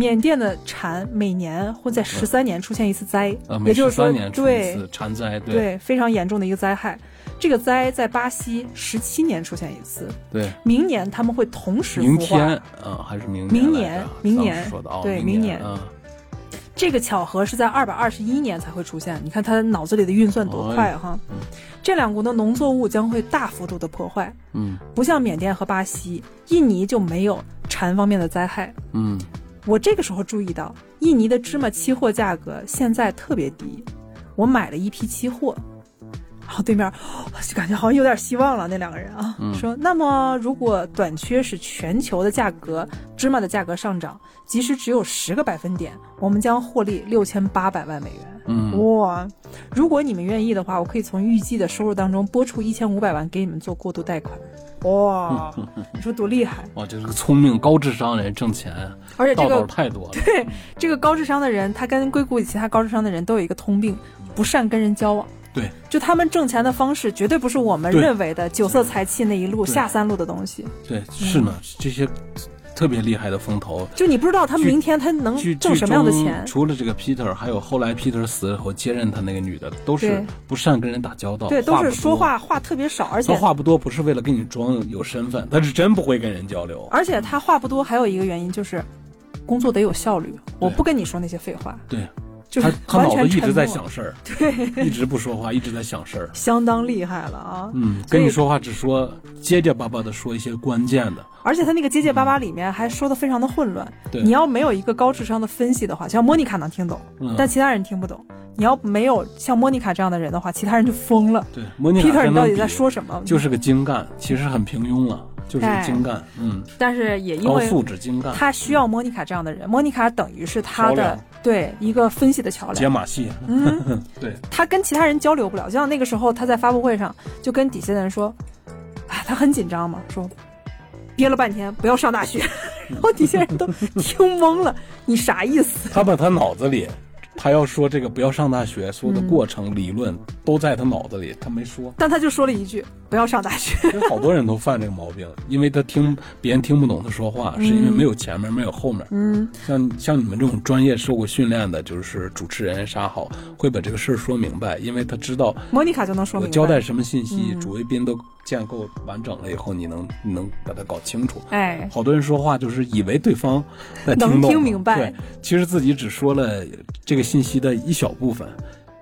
缅甸的蝉每年会在十三年出现一次灾，呃，每也就是说十三，年出一对次蝉灾，对对，非常严重的一个灾害。这个灾在巴西十七年出现一次，对。明年他们会同时明孵化。天啊，还是明明年明年说的哦，对明明年啊，这个巧合是在二百二十一年才会出现。你看他脑子里的运算多快哈！嗯这两国的农作物将会大幅度的破坏，嗯不像缅甸和巴西，印尼就没有蝉方面的灾害。嗯，我这个时候注意到，印尼的芝麻期货价格现在特别低，我买了一批期货。然后对面哦就感觉好像有点希望了，那两个人啊，嗯说那么如果短缺使全球的价格芝麻的价格上涨，即使只有十个百分点，我们将获利六千八百万美元。嗯哇！如果你们愿意的话，我可以从预计的收入当中拨出一千五百万给你们做过渡贷款。哇，你说多厉害！哇，就是个聪明高智商人挣钱，而且这个太多了。对这个高智商的人，他跟硅谷里其他高智商的人都有一个通病，不善跟人交往。对，就他们挣钱的方式，绝对不是我们认为的酒色财气那一路下三路的东西。对，是呢，这些特别厉害的风投。就你不知道他明天他能挣什么样的钱。除了这个 Peter，还有后来 Peter 死了后接任他那个女的，都是不善跟人打交道，对，都是。说话话特别少，而且他话不多，不是为了跟你装有身份，他是真不会跟人交流。而且他话不多，还有一个原因就是工作得有效率。我不跟你说那些废话，对，就是他他完脑子一直在想事儿，对，一直不说话，一直在想事儿。相当厉害了啊！嗯，跟你说话只说结结巴巴的说一些关键的，而且他那个结结巴巴里面还说的非常的混乱。对你要没有一个高智商的分析的话，像莫妮卡能听懂，嗯但其他人听不懂。你要没有像莫妮卡这样的人的话，其他人就疯了。对，莫妮卡 Peter，你到底在说什么？就是个精干，其实很平庸了，就是精干，嗯，但是也因高为素质精干，他需要莫妮卡这样的人，莫妮卡等于是他的对一个分析的桥梁。解码器，嗯，对，他跟其他人交流不了，就像那个时候他在发布会上就跟底下的人说，哎，他很紧张嘛，说憋了半天不要上大学，然后底下人都听懵了，你啥意思？他把他脑子里，他要说这个不要上大学，所有的过程、理论都在他脑子里，他没说。但他就说了一句不要上大学。好多人都犯这个毛病，因为他听别人听不懂他说话，是因为没有前面没有后面。嗯，像像你们这种专业受过训练的，就是主持人啥好，会把这个事儿说明白，因为他知道莫妮卡就能说明白。我交代什么信息，嗯主谓宾都建构完整了以后，你能你能把它搞清楚。哎，好多人说话就是以为对方在能听懂，听明白对，其实自己只说了这个信息的一小部分，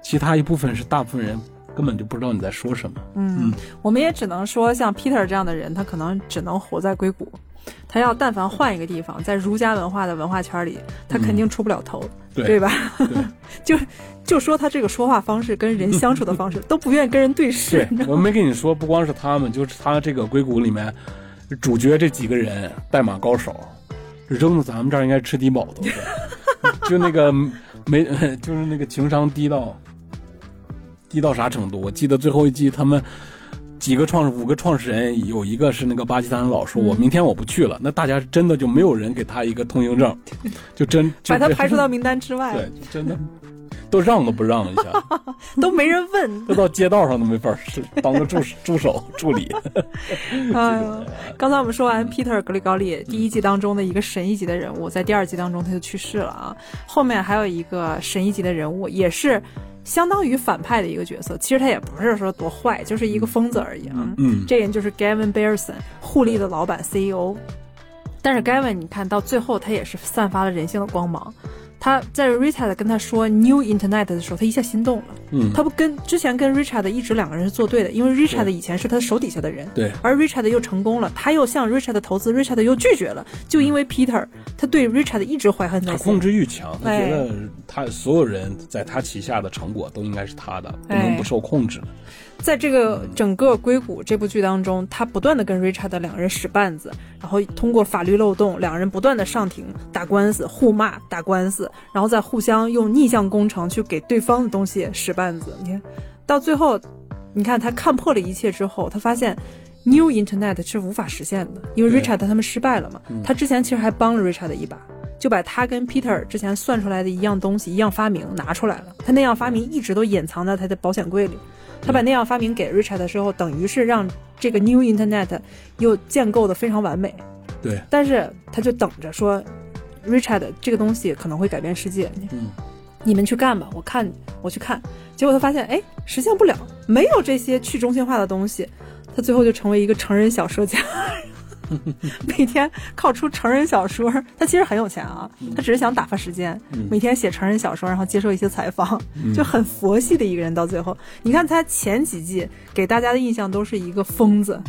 其他一部分是大部分人根本就不知道你在说什么。嗯，我们也只能说，像 Peter 这样的人，他可能只能活在硅谷。他要但凡换一个地方，在儒家文化的文化圈里，他肯定出不了头，对对吧？对 就就说他这个说话方式跟人相处的方式，都不愿意跟人对视。对，我没跟你说，不光是他们，就是他这个硅谷里面主角这几个人，代码高手，扔到咱们这儿应该吃低保都是，就那个没，就是那个情商低到低到啥程度？我记得最后一季他们。几个创五个创始人，有一个是那个巴基斯坦老说：“我明天我不去了。”那大家真的就没有人给他一个通行证，就真就把他排除到名单之外，对，真的都让都不让一下。都没人问。都到街道上都没法是当个助助手助理。哎呦，刚才我们说完 Peter 格里高利第一季当中的一个神一级的人物，在第二季当中他就去世了啊。后面还有一个神一级的人物，也是相当于反派的一个角色。其实他也不是说多坏，就是一个疯子而已啊。嗯这人就是 Gavin Bearson，互利的老板 CEO。但是 Gavin，你看到最后他也是散发了人性的光芒。他在 Richard 跟他说 New Internet 的时候，他一下心动了。嗯，他不跟之前跟 Richard 一直两个人是作对的，因为 Richard 以前是他手底下的人，对而 Richard 又成功了，他又向 Richard 投资，Richard 又拒绝了，就因为 Peter，他对 Richard 一直怀恨在心他控。制欲强，他哎觉得他所有人在他旗下的成果都应该是他的，不哎能不受控制。在这个整个硅谷这部剧当中，他不断的跟 Richard 两个人使绊子，然后通过法律漏洞，两人不断的上庭打官司、互骂、打官司，然后再互相用逆向工程去给对方的东西使绊子。你看到最后，你看他看破了一切之后，他发现 New Internet 是无法实现的，因为 Richard 他们失败了嘛。他之前其实还帮了 Richard 一把。就把他跟 Peter 之前算出来的一样东西、一样发明拿出来了。他那样发明一直都隐藏在他的保险柜里。他把那样发明给 Richard 的时候，等于是让这个 New Internet 又建构的非常完美。对，但是他就等着说，Richard 这个东西可能会改变世界，嗯，你们去干吧，我看我去看。结果他发现，哎，实现不了，没有这些去中心化的东西，他最后就成为一个成人小说家。每天靠出成人小说，他其实很有钱啊，他只是想打发时间，每天写成人小说，然后接受一些采访，就很佛系的一个人。到最后，你看他前几季给大家的印象都是一个疯子。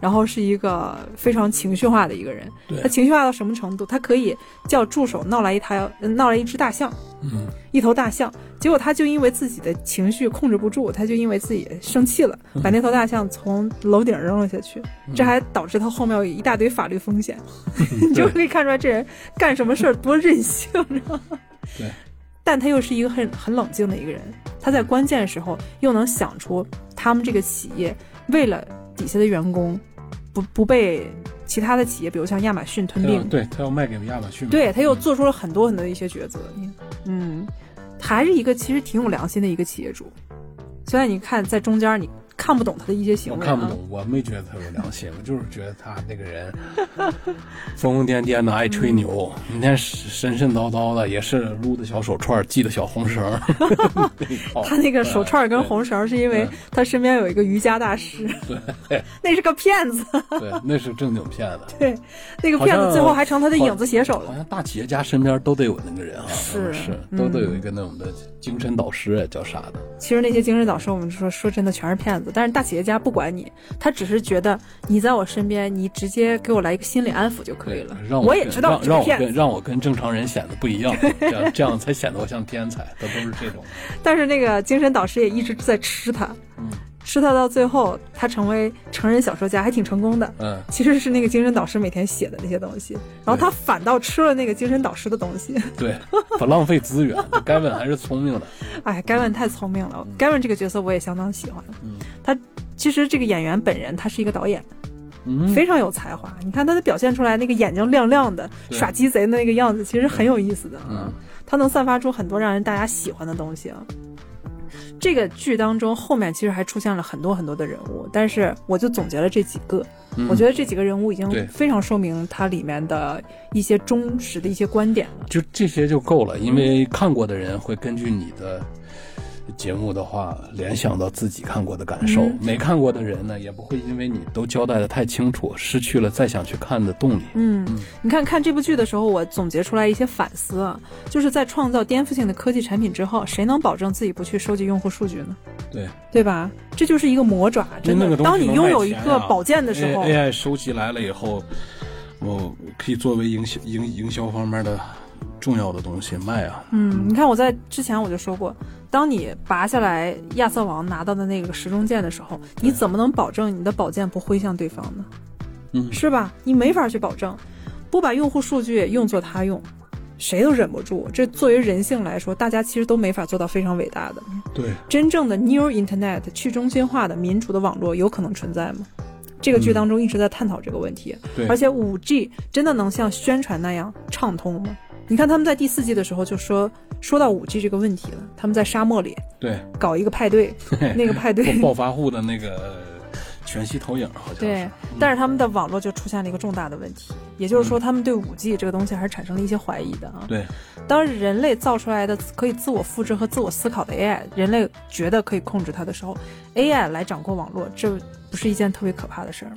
然后是一个非常情绪化的一个人，他情绪化到什么程度？他可以叫助手闹来一台，闹来一只大象，嗯，一头大象。结果他就因为自己的情绪控制不住，他就因为自己生气了，把那头大象从楼顶扔了下去。这还导致他后面有一大堆法律风险。你就可以看出来这人干什么事儿多任性，知道吗？对。但他又是一个很很冷静的一个人，他在关键时候又能想出他们这个企业为了。底下的员工不不被其他的企业，比如像亚马逊吞并，对他要卖给亚马逊，对他又做出了很多很多的一些抉择。嗯，还是一个其实挺有良心的一个企业主，虽然你看在中间你。看不懂他的一些行为，我看不懂，我没觉得他有良心，我就是觉得他那个人 疯疯癫癫的，爱吹牛，每天神神叨叨的，也是撸的小手串，系的小红绳。他那个手串跟红绳是因为他身边有一个瑜伽大师，对，那是个骗子，对，那是正经骗子，对，那个骗子最后还成他的影子写手了。好像大企业家身边都得有那个人啊，是是，都得有一个那种的精神导师，叫啥的。其实那些精神导师，我们说说真的，全是骗子。但是大企业家不管你，他只是觉得你在我身边，你直接给我来一个心理安抚就可以了。让我也知道让我跟让我跟正常人显得不一样，这样 这样才显得我像天才。他都是这种。但是那个精神导师也一直在吃他。嗯。吃他到最后，他成为成人小说家，还挺成功的。嗯，其实是那个精神导师每天写的那些东西，然后他反倒吃了那个精神导师的东西。对，不浪费资源。盖文还是聪明的。哎，盖文太聪明了。盖文这个角色我也相当喜欢。嗯，他其实这个演员本人他是一个导演，嗯，非常有才华。你看他的表现出来那个眼睛亮亮的，耍鸡贼的那个样子，其实很有意思的。嗯，他能散发出很多让人大家喜欢的东西啊。这个剧当中后面其实还出现了很多很多的人物，但是我就总结了这几个。我觉得这几个人物已经非常说明它里面的一些忠实的一些观点了。就这些就够了，因为看过的人会根据你的。节目的话，联想到自己看过的感受；没看过的人呢，也不会因为你都交代的太清楚，失去了再想去看的动力。嗯，你看看这部剧的时候，我总结出来一些反思啊，就是在创造颠覆性的科技产品之后，谁能保证自己不去收集用户数据呢？对，对吧？这就是一个魔爪，真的。当你拥有一个宝剑的时候，AI 收集来了以后，我可以作为营销营营销方面的。重要的东西卖啊！嗯，你看我在之前我就说过，当你拔下来亚瑟王拿到的那个时钟剑的时候，你怎么能保证你的宝剑不挥向对方呢？嗯，是吧？你没法去保证，不把用户数据用作他用，谁都忍不住。这作为人性来说，大家其实都没法做到非常伟大的。对，真正的 New Internet 去中心化的民主的网络有可能存在吗？这个剧当中一直在探讨这个问题。对，而且五 G 真的能像宣传那样畅通吗？你看他们在第四季的时候就说说到五 G 这个问题了，他们在沙漠里对搞一个派对，那个派对 暴发户的那个全息投影好像对，但是他们的网络就出现了一个重大的问题，也就是说他们对五 G 这个东西还是产生了一些怀疑的啊。对，当人类造出来的可以自我复制和自我思考的 AI，人类觉得可以控制它的时候，AI 来掌控网络，这不是一件特别可怕的事儿吗？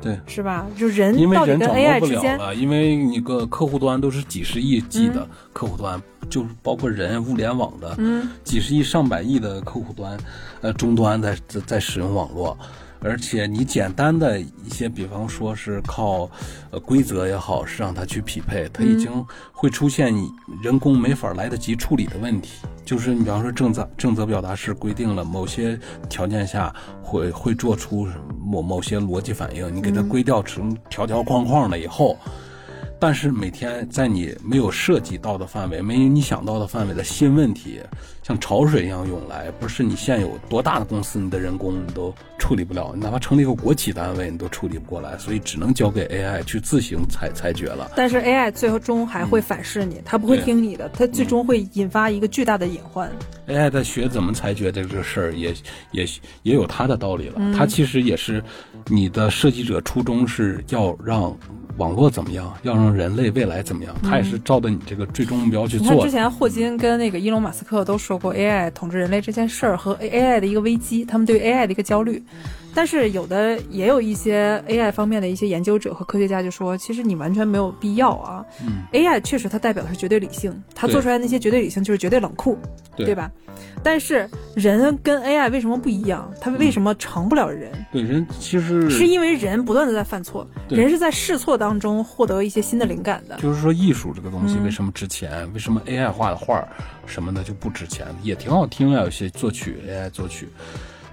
对，是吧？就人因为人掌握不了了，因为你个客户端都是几十亿级的客户端，就包括人物联网的，嗯，几十亿上百亿的客户端，呃，终端在在在使用网络。而且你简单的一些，比方说是靠，呃规则也好，是让它去匹配，它已经会出现人工没法来得及处理的问题。就是你比方说正则正则表达式规定了某些条件下会会做出某某些逻辑反应，你给它归调成条条框框了以后。但是每天在你没有涉及到的范围、没有你想到的范围的新问题，像潮水一样涌来，不是你现有多大的公司，你的人工你都处处理不了，哪怕成立一个国企单位，你都处理不过来，所以只能交给 AI 去自行裁裁决了。但是 AI 最终还会反噬你，它不会听你的，它最终会引发一个巨大的隐患。AI 在学怎么裁决这个事儿，也也也有它的道理了。它其实也是你的设计者初衷是要让网络怎么样，要让人类未来怎么样，它也是照着你这个最终目标去做的。你看之前霍金跟那个伊隆马斯克都说过 AI 统治人类这件事儿和 AI 的一个危机，他们对 AI 的一个焦虑。但是有的也有一些 AI 方面的一些研究者和科学家就说，其实你完全没有必要啊。嗯 AI 确实它代表的是绝对理性，它做出来那些绝对理性就是绝对冷酷，对吧？但是人跟 AI 为什么不一样？它为什么成不了人？对人其实是因为人不断的在犯错，人是在试错当中获得一些新的灵感的。就是说艺术这个东西嗯为什么值钱？为什么 AI 画的画儿什么的就不值钱？也挺好听啊，有些作曲 AI 作曲，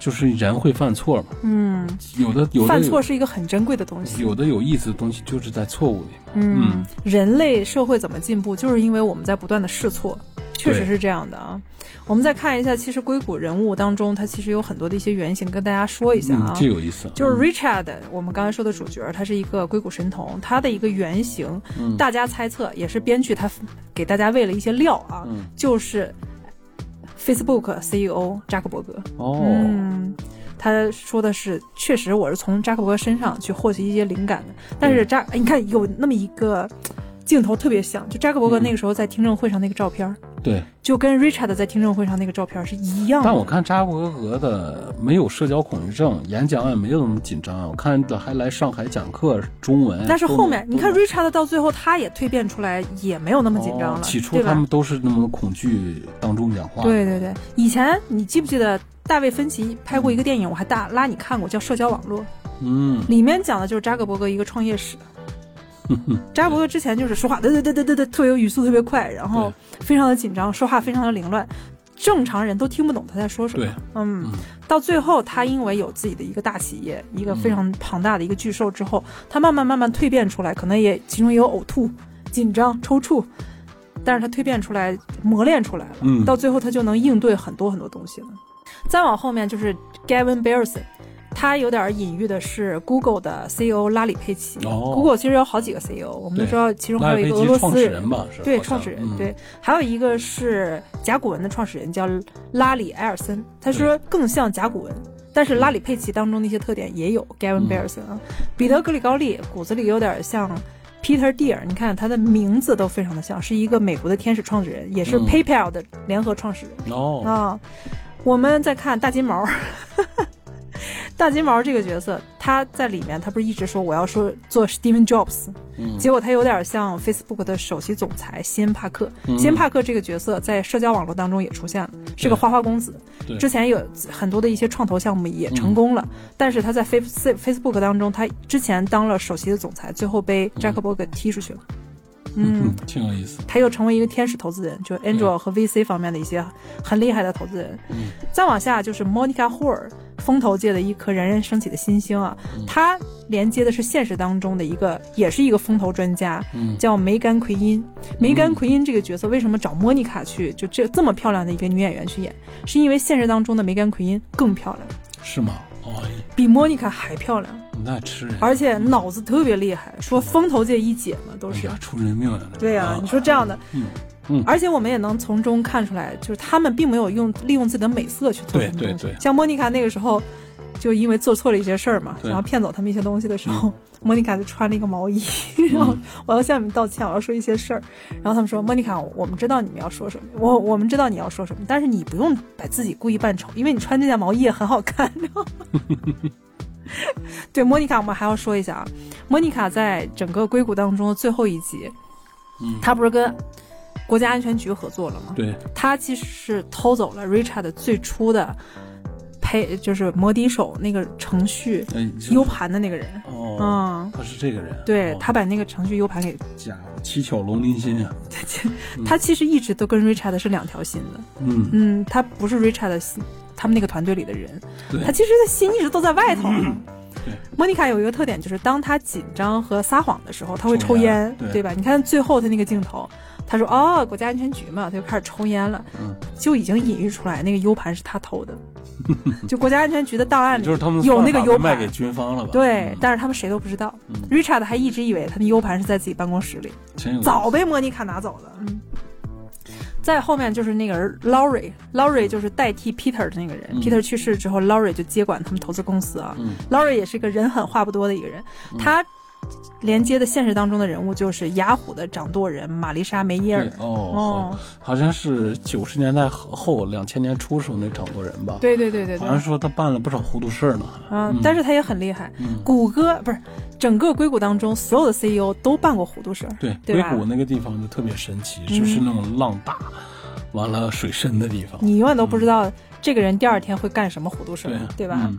就是人会犯错嘛。嗯，有的有的犯错是一个很珍贵的东西。有的有意思的东西就是在错误里。嗯，人类社会怎么进步，就是因为我们在不断的试错，确实是这样的啊。我们再看一下，其实硅谷人物当中，他其实有很多的一些原型，跟大家说一下啊。嗯，这有意思。就是 Richard，、我们刚才说的主角，他是一个硅谷神童，他的一个原型，嗯大家猜测也是编剧他给大家喂了一些料啊，嗯就是 Facebook CEO 扎克伯格。哦，嗯，他说的是，确实我是从扎克伯格身上去获取一些灵感的。但是扎，嗯你看有那么一个镜头特别像，就扎克伯格那个时候在听证会上那个照片儿，对。就跟 Richard 在听证会上那个照片儿是一样的。但我看扎克伯格的没有社交恐惧症，演讲也没有那么紧张。我看还来上海讲课，中文。但是后面你看 Richard 到最后他也蜕变出来，也没有那么紧张了，哦起初他们都是那么恐惧当中讲话。对对对，以前你记不记得大卫芬奇拍过一个电影，我还大拉你看过，叫《社交网络》，嗯，里面讲的就是扎克伯格一个创业史。扎伯格之前就是说话，对对对对对对，特别有语速特别快，然后非常的紧张，说话非常的凌乱，正常人都听不懂他在说什么。嗯嗯，到最后他因为有自己的一个大企业，一个非常庞大的一个巨兽之后，他慢慢慢慢蜕变出来，可能也其中也有呕吐、紧张、抽搐，但是他蜕变出来，磨练出来了，嗯到最后他就能应对很多很多东西了。再往后面就是 Gavin Belson。他有点隐喻的是 Google 的 CEO 拉里佩奇。哦。Google 其实有好几个 CEO，我们都知道，其中还有一个俄罗奇创始斯人人吧？是对，创始人、嗯。对，还有一个是甲骨文的创始人叫拉里埃尔森，他说更像甲骨文，但是拉里佩奇当中的一些特点也有 Gavin 嗯。Belson 啊，彼得格里高利骨子里有点像 Peter Deer，你看他的名字都非常的像，是一个美国的天使创始人，也是嗯。PayPal 的联合创始人。哦，啊，我们再看大金毛，大金毛这个角色，他在里面他不是一直说我要说做 Steven Jobs，、嗯结果他有点像 Facebook 的首席总裁西恩帕克。嗯西恩帕克这个角色在社交网络当中也出现了，是个花花公子。对之前有很多的一些创投项目也成功了，但是他在 Face Facebook 当中，他之前当了首席的总裁，最后被扎克伯格踢出去了。嗯，嗯，挺有意思。他又成为一个天使投资人，就 Angel 和 VC 方面的一些很厉害的投资人。嗯再往下就是 Monica Hoare，风投界的一颗冉冉升起的新星啊。他连接的是现实当中的一个，也是一个风投专家，嗯叫梅甘奎因。梅甘奎因这个角色为什么找莫妮卡去，就这这么漂亮的一个女演员去演？是因为现实当中的梅甘奎因更漂亮，是吗？哦，比莫妮卡还漂亮，那吃人，而且脑子特别厉害。说风投界一姐嘛，都是。哎呀，出人命了。对呀、你说这样的，嗯嗯而且我们也能从中看出来，就是他们并没有用利用自己的美色去做对什么东西。对对像莫妮卡那个时候，就因为做错了一些事儿嘛，然后骗走他们一些东西的时候，莫妮卡就穿了一个毛衣，然后我要向你们道歉，我要说一些事儿。然后他们说，莫妮卡，我们知道你们要说什么，我我们知道你要说什么，但是你不用把自己故意扮丑，因为你穿这件毛衣也很好看。对莫妮卡，我们还要说一下啊，莫妮卡在整个硅谷当中的最后一集，嗯，她不是跟国家安全局合作了嘛？对，他其实是偷走了 Richard 最初的配，就是摩笛手那个程序 U 盘的那个人。哦，嗯，他是这个人。哦对他把那个程序 U 盘给，家伙，七巧龙鳞心啊。他其实一直都跟 Richard 是两条心的。嗯，嗯，他不是 Richard 的心，他们那个团队里的人，对他其实的心一直都在外头啊。对莫妮卡有一个特点，就是当她紧张和撒谎的时候，她会抽抽烟对，对吧？你看最后的那个镜头，她他说哦，国家安全局嘛，他就开始抽烟了，嗯就已经隐喻出来那个 U 盘是他偷的，就国家安全局的档案里就是他们有那个 U 盘卖给军方了吧？对，嗯但是他们谁都不知道。嗯 Richard 还一直以为他的 U 盘是在自己办公室里，早被莫妮卡拿走了。嗯，再后面就是那个人 Laurie，Laurie 就是代替 Peter 的那个人。嗯 Peter 去世之后，Laurie 就接管他们投资公司啊。嗯 Laurie 也是个人狠话不多的一个人，他连接的现实当中的人物就是雅虎的掌舵人玛丽莎梅耶尔。哦，哦，好像是九十年代后两千年初时候那掌舵人吧？，对对对对对好像，说他办了不少糊涂事儿呢。嗯，但是他也很厉害。嗯谷歌不是整个硅谷当中所有的 CEO 都办过糊涂事儿。对，对硅谷那个地方就特别神奇，嗯就是那种浪大，完了水深的地方。你永远都不知道这个人第二天会干什么糊涂事儿，对吧？嗯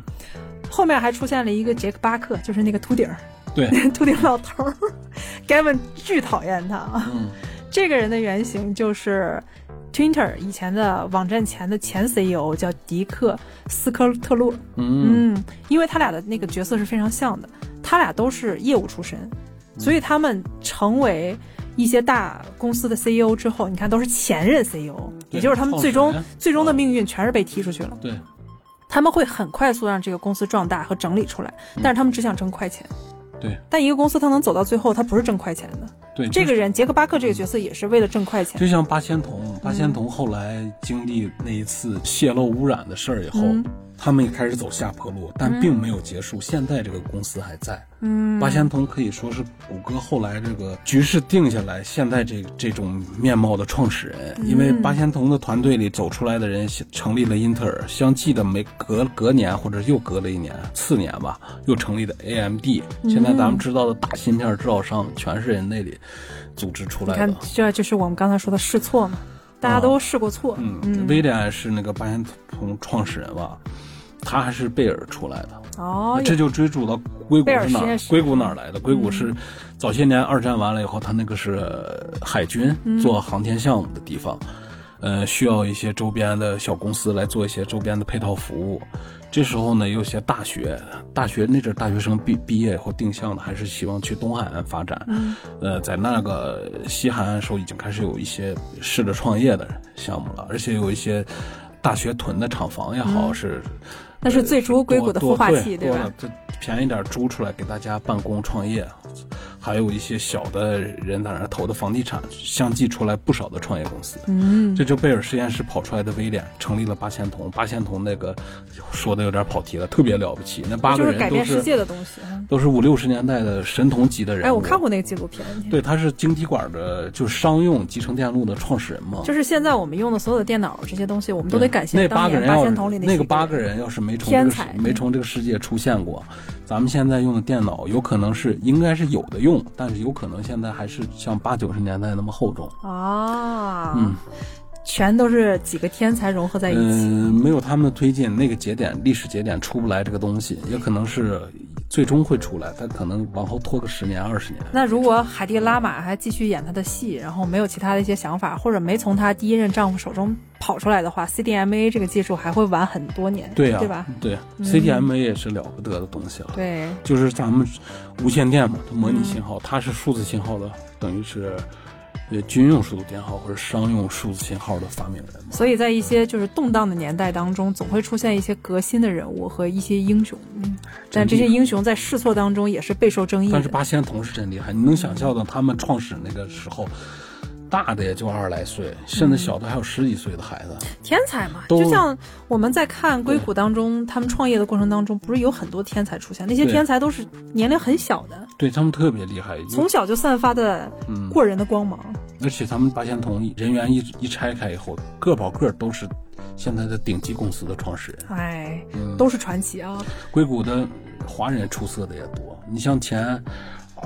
后面还出现了一个杰克巴克，就是那个秃顶儿，对，秃顶老头儿，Gavin 巨讨厌他啊。嗯这个人的原型就是 Twitter 以前的网站前的前 CEO 叫迪克斯科特洛。嗯嗯，因为他俩的那个角色是非常像的，他俩都是业务出身，所以他们成为一些大公司的 CEO 之后，你看都是前任 CEO，也就是他们最终最终的命运全是被踢出去了。对，他们会很快速让这个公司壮大和整理出来，但是他们只想挣快钱。对，但一个公司它能走到最后，它不是挣快钱的。对，这个人杰克巴克这个角色也是为了挣快钱。就像八仙童，八仙童后来经历那一次泄漏污染的事儿以后，嗯他们也开始走下坡路，但并没有结束。现在这个公司还在。嗯，八仙童可以说是谷歌后来这个局势定下来，现在这这种面貌的创始人。因为八仙童的团队里走出来的人成立了英特尔，相继的没隔隔年或者又隔了一年，次年吧，又成立的 AMD。现在咱们知道的大芯片制造商全是人那里组织出来的。，这就是我们刚才说的试错嘛，大家都试过错。嗯，威廉是那个八仙童创始人吧，他还是贝尔出来的。哦，这就追逐到硅谷是哪硅谷哪儿来的？硅谷是早些年二战完了以后，他那个是海军做航天项目的地方，呃，需要一些周边的小公司来做一些周边的配套服务。这时候呢，有些大学，大学那阵儿大学生毕毕业以后定向的还是希望去东海岸发展。呃，在那个西海岸时候已经开始有一些试着创业的项目了，而且有一些大学囤的厂房也好，是那是最初硅谷的孵化器，对多了？这便宜点租出来给大家办公创业，还有一些小的人在那投的房地产，相继出来不少的创业公司。嗯，这就贝尔实验室跑出来的威廉成立了八仙童。八仙童那个说的有点跑题了，特别了不起，那八就是个人都改变世界是的东西。嗯都是五六十年代的神童级的人物。哎，我看过那个纪录片，对，他是晶体管的，就是商用集成电路的创始人嘛。就是现在我们用的所有的电脑这些东西，我们都得感谢那八八个人八仙童里那个八个人要是没从没从这个世界出现过，咱们现在用的电脑有可能是应该是有的用，但是有可能现在还是像八九十年代那么厚重。啊，嗯，全都是几个天才融合在一起。嗯，没有他们的推进，那个节点历史节点出不来这个东西，也可能是最终会出来，但可能往后拖个十年二十年。那如果海蒂拉玛还继续演他的戏，然后没有其他的一些想法，或者没从她第一任丈夫手中跑出来的话，CDMA 这个技术还会晚很多年，对呀、对吧？对，CDMA 也是了不得的东西了。对，就是咱们无线电嘛，它模拟信号，它是数字信号的，等于是呃军用数字编号或者商用数字信号的发明人。所以在一些就是动荡的年代当中，总会出现一些革新的人物和一些英雄，嗯，但这些英雄在试错当中也是备受争议。但是八仙童是真厉害，你能想象到他们创始那个时候，大的也就二十来岁，甚至小的还有十几岁的孩子。天才嘛，就像我们在看硅谷当中，他们创业的过程当中，不是有很多天才出现？那些天才都是年龄很小的，对他们特别厉害，从小就散发的嗯，过人的光芒。而且他们八仙童人员一一拆开以后，个保个都是现在的顶级公司的创始人。哎，嗯都是传奇啊！硅谷的华人出色的也多，你像前。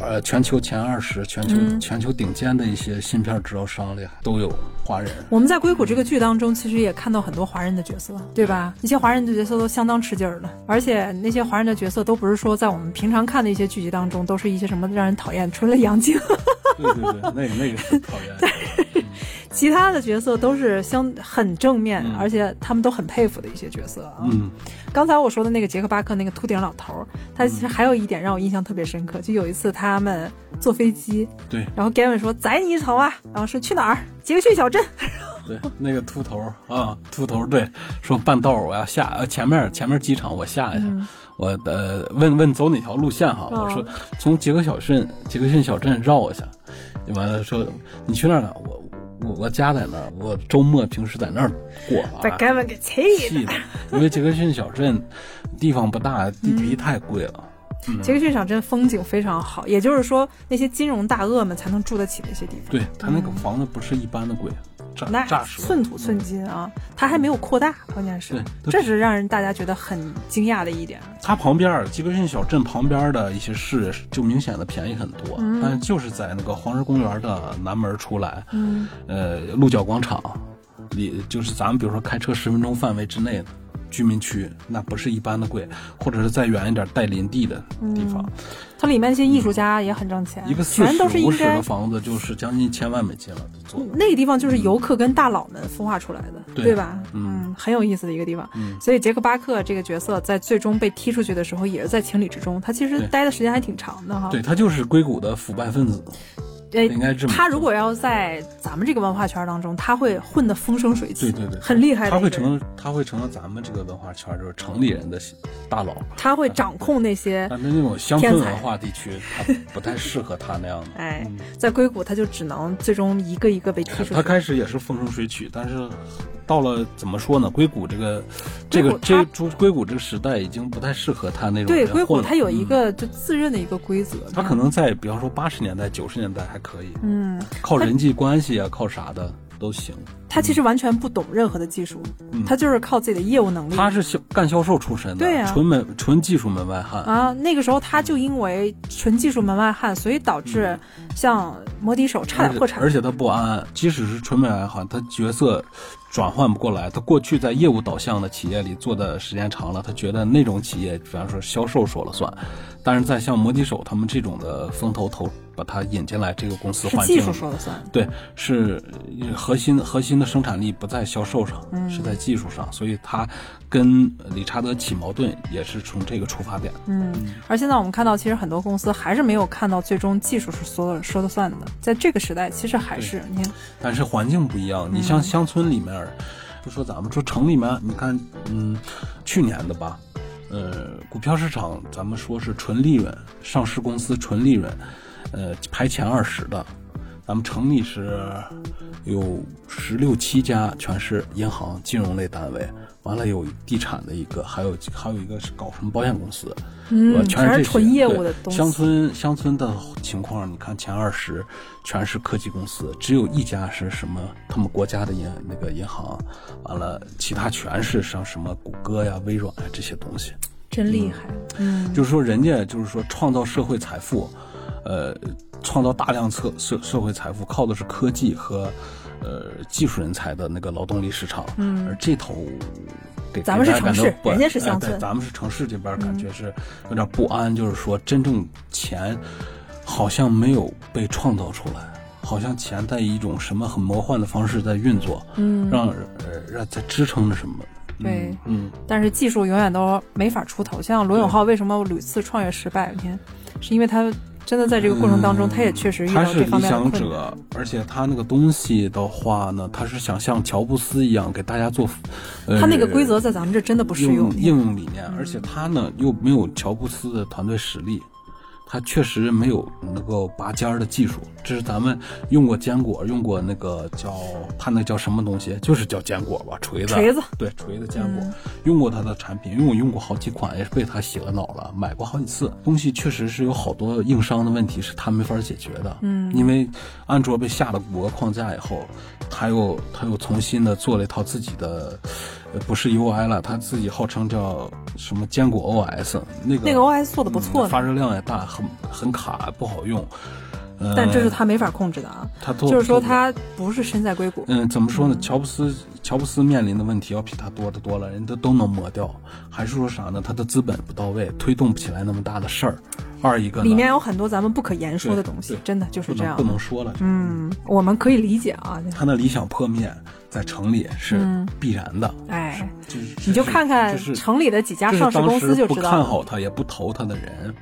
呃，全球前二十，全球、嗯全球顶尖的一些芯片制造商里都有华人。我们在硅谷这个剧当中，其实也看到很多华人的角色，对吧？一些华人的角色都相当吃劲儿的，而且那些华人的角色都不是说在我们平常看的一些剧集当中，都是一些什么让人讨厌、除了杨静，对对对，那个那个很讨厌。其他的角色都是相很正面，嗯而且他们都很佩服的一些角色啊。嗯，刚才我说的那个杰克巴克那个秃顶老头儿，他其实还有一点让我印象特别深刻，就有一次他们坐飞机，对然后 Gavin 说载你一程啊，然后说去哪儿？杰克逊小镇。对，那个秃头啊，秃头对，说半道儿我要下，呃，前面前面机场我下一下，我呃问问走哪条路线哈，哦我说从杰克小镇杰克逊小镇绕一下，完了说你去那儿呢？我我我家在那儿，我周末平时在那儿过把啊。Gavin 给气的。因为杰克逊小镇地方不大，地皮太贵了。杰克逊小镇风景非常好，也就是说那些金融大鳄们才能住得起那些地方。对他那个房子不是一般的贵，炸那。寸土寸金啊，它还没有扩大，关键是对，这是让人大家觉得很惊讶的一点。它旁边儿杰克逊小镇旁边的一些市就明显的便宜很多，嗯但是就是在那个黄石公园的南门出来，嗯，呃，鹿角广场里，就是咱们比如说开车十分钟范围之内的居民区，那不是一般的贵，或者是再远一点带林地的地方，它里面那些艺术家也很挣钱，一个四全十五十的房子就是将近千万美金了，做。那个地方就是游客跟大佬们孵化出来的，对吧？嗯很有意思的一个地方。嗯所以杰克巴克这个角色在最终被踢出去的时候，也是在情理之中。他其实待的时间还挺长的哈。对，他就是硅谷的腐败分子，呃，应该这么。他如果要在咱们这个文化圈当中，他会混得风生水起，对对对，很厉害。他会成，他会成了咱们这个文化圈就是城里人的大佬。他会掌控那些。但是那种乡村文化地区，他不太适合他那样的。哎嗯，在硅谷，他就只能最终一个一个被踢出去。他开始也是风生水起，但是到了怎么说呢？硅谷这个这个这出硅谷这个时代已经不太适合他那种对硅谷，它有一嗯个就自认的一个规则。他可能在比方说八十年代、九十年代还可以，嗯，靠人际关系啊，靠啥的都行。他其实完全不懂任何的技术，嗯他就是靠自己的业务能力。他是销干销售出身的，对啊纯门纯技术门外汉。啊，那个时候他就因为纯技术门外汉，所以导致像摩的手差点破产。而且他不安，即使是纯门外汉，他角色转换不过来。他过去在业务导向的企业里做的时间长了，他觉得那种企业，比方说销售说了算。但是在像摩的手他们这种的风投投把它引进来这个公司环境技，术说了算。对，是呃核心核心的生产力不在销售上，嗯是在技术上，所以他跟理查德起矛盾也是从这个出发点。嗯，而现在我们看到，其实很多公司还是没有看到最终技术是说了说了算的。在这个时代，其实还是你看，但是环境不一样，你嗯像乡村里面，就说咱们说城里面，你看，嗯，去年的吧，呃，股票市场咱们说是纯利润，上市公司纯利润，呃，排前二十的，咱们城里是有十六七家，全是银行金融类单位，完了有地产的一个，还有还有一个是搞什么保险公司，嗯，呃全是纯业务对的东西。乡村乡村的情况，你看前二十全是科技公司，只有一家是什么他们国家的银那个银行，完了其他全是像什么谷歌呀、微软呀这些东西。真厉害。嗯，就是说，人家就是说创造社会财富，呃，创造大量社社社会财富，靠的是科技和呃技术人才的那个劳动力市场。嗯，而这头给咱们是城市人家是乡村嗯咱们是城市这边感觉是有点不安，就是说真正钱好像没有被创造出来。好像钱在一种什么很魔幻的方式在运作，嗯，让呃让在支撑着什么，嗯对嗯，但是技术永远都没法出头。像罗永浩为什么屡次创业失败？你看，是因为他真的在这个过程当中，他也确实遇到他是理这方面困难。者，而且他那个东西的话呢，他是想像乔布斯一样给大家做，呃，他那个规则在咱们这真的不适用。应用理念，而且他呢又没有乔布斯的团队实力。他确实没有能够拔尖儿的技术，这是咱们用过坚果，用过那个叫他那叫什么东西，就是叫坚果吧，锤子，锤子，对，锤子坚果，嗯。用过它的产品，因为我用过好几款，也是被它洗了脑了，买过好几次。东西确实是有好多硬伤的问题是它没法解决的，嗯，因为安卓被下了谷歌框架以后，它又它又重新的做了一套自己的，呃，不是 UI 了，它自己号称叫什么坚果 OS，那个那个 OS 做的不错发热量也大，很很卡，不好用。呃、但这是他没法控制的啊。他做就是说他不是身在硅谷，嗯，怎么说呢？乔布斯，乔布斯面临的问题要比他多得多了，人都都能抹掉。还是说啥呢？他的资本不到位，推动不起来那么大的事儿。二一个里面有很多咱们不可言说的东西，真的就是这样不能不。能说了。嗯，我们可以理解啊。他的理想破灭在城里是必然的。哎，就是你就看看城里的几家上市公司就知道了。看好他也不投他的人，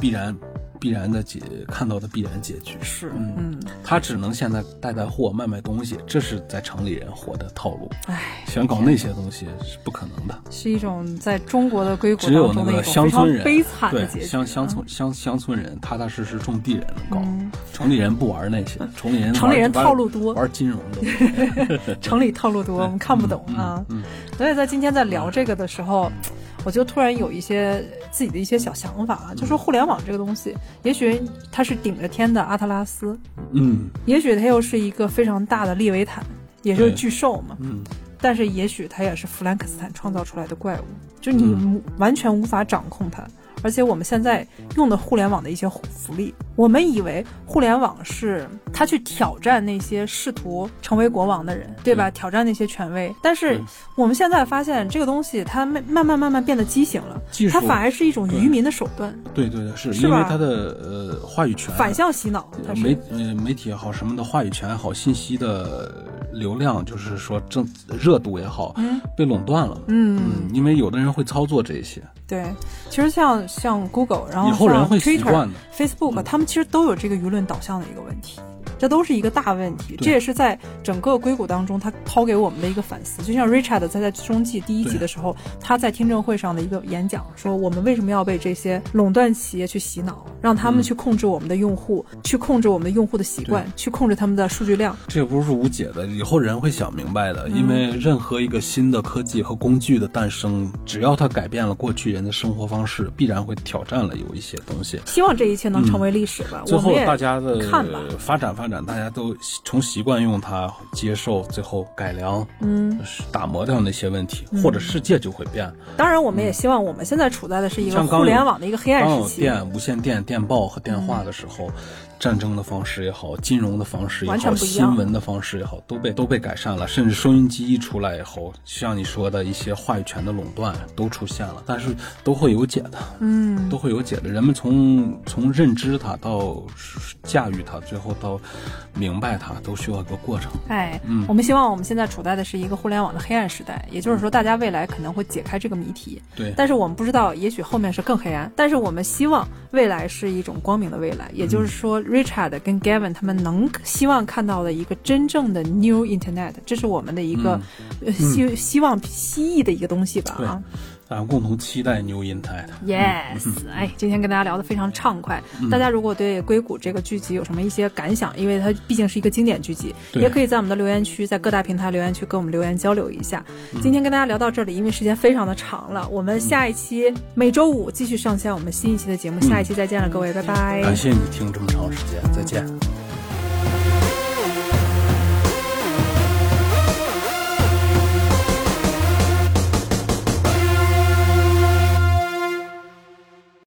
必然必然的结看到的必然结局。是，嗯嗯，他只能现在带带货、卖卖东西，这是在城里人活的套路。唉，想搞那些东西是不可能的。是一种在中国的硅谷只有那个乡村人，悲惨的结。乡乡村乡乡村人，踏踏实实种地人能搞。城里人不玩那些，城里城里人套路多玩金融的。城里套路多，我们看不懂啊。嗯，所以在今天在聊这个的时候，我就突然有一些自己的一些小想法啊，就说互联网这个东西，也许它是顶着天的阿特拉斯，嗯也许它又是一个非常大的利维坦，也就是巨兽嘛。嗯，但是也许它也是弗兰克斯坦创造出来的怪物，就你嗯完全无法掌控它。而且我们现在用的互联网的一些福利，我们以为互联网是他去挑战那些试图成为国王的人，对吧？挑战那些权威。但是我们现在发现，这个东西它慢慢慢慢慢变得畸形了它反而是一种愚民的手段，对对对，是是因为他的呃话语权，反向洗脑。它是媒呃媒体也好，什么的话语权也好，信息的流量，就是说正热度也好，嗯被垄断了。嗯，嗯，因为有的人会操作这些，对。其实像像 Google，然后以后人像会习 Twitter。Facebook，他们其实都有这个舆论导向的一个问题，这都是一个大问题。这也是在整个硅谷当中，他抛给我们的一个反思。就像 Richard 在在中季第一集的时候，他在听证会上的一个演讲说，我们为什么要被这些垄断企业去洗脑，让他们嗯去控制我们的用户，去控制我们的用户的习惯，去控制他们的数据量。这也不是无解的，以后人会想明白的。嗯因为任何一个新的科技和工具的诞生，只要它改变了过去人的生活方式，必然会挑战了有一些东西。希望这一切能成为历史吧。嗯最后大家的看吧发展发展，大家都从习惯用它接受，最后改良，嗯，打磨掉那些问题，或者世界就会变。当然，我们也希望我们现在处在的是一个互联网的一个黑暗时期。电、无线电、电报和电话的时候，战争的方式也好，金融的方式也好，新闻的方式也好，都被都被改善了。甚至收音机一出来以后，像你说的一些话语权的垄断都出现了，但是都会有解的，嗯，都会有解的。人们从从认知它到驾驭它，最后到明白它，都需要一个过程。哎，嗯我们希望我们现在处在的是一个互联网的黑暗时代，也就是说，大家未来可能会解开这个谜题，对，但是我们不知道，也许后面是更黑暗。但是我们希望未来是一种光明的未来，也就是说，Richard 跟 Gavin 他们能希望看到的一个真正的 New Internet，这是我们的一个、呃希希望希冀的一个东西吧啊。大家共同期待 New Internet。Yes，哎，今天跟大家聊得非常畅快。大家如果对硅谷这个剧集有什么一些感想，因为它毕竟是一个经典剧集，也可以在我们的留言区，在各大平台留言区跟我们留言交流一下。今天跟大家聊到这里，因为时间非常的长了，我们下一期每周五继续上线我们新一期的节目，下一期再见了，各位，拜拜。感谢你听这么长时间，再见。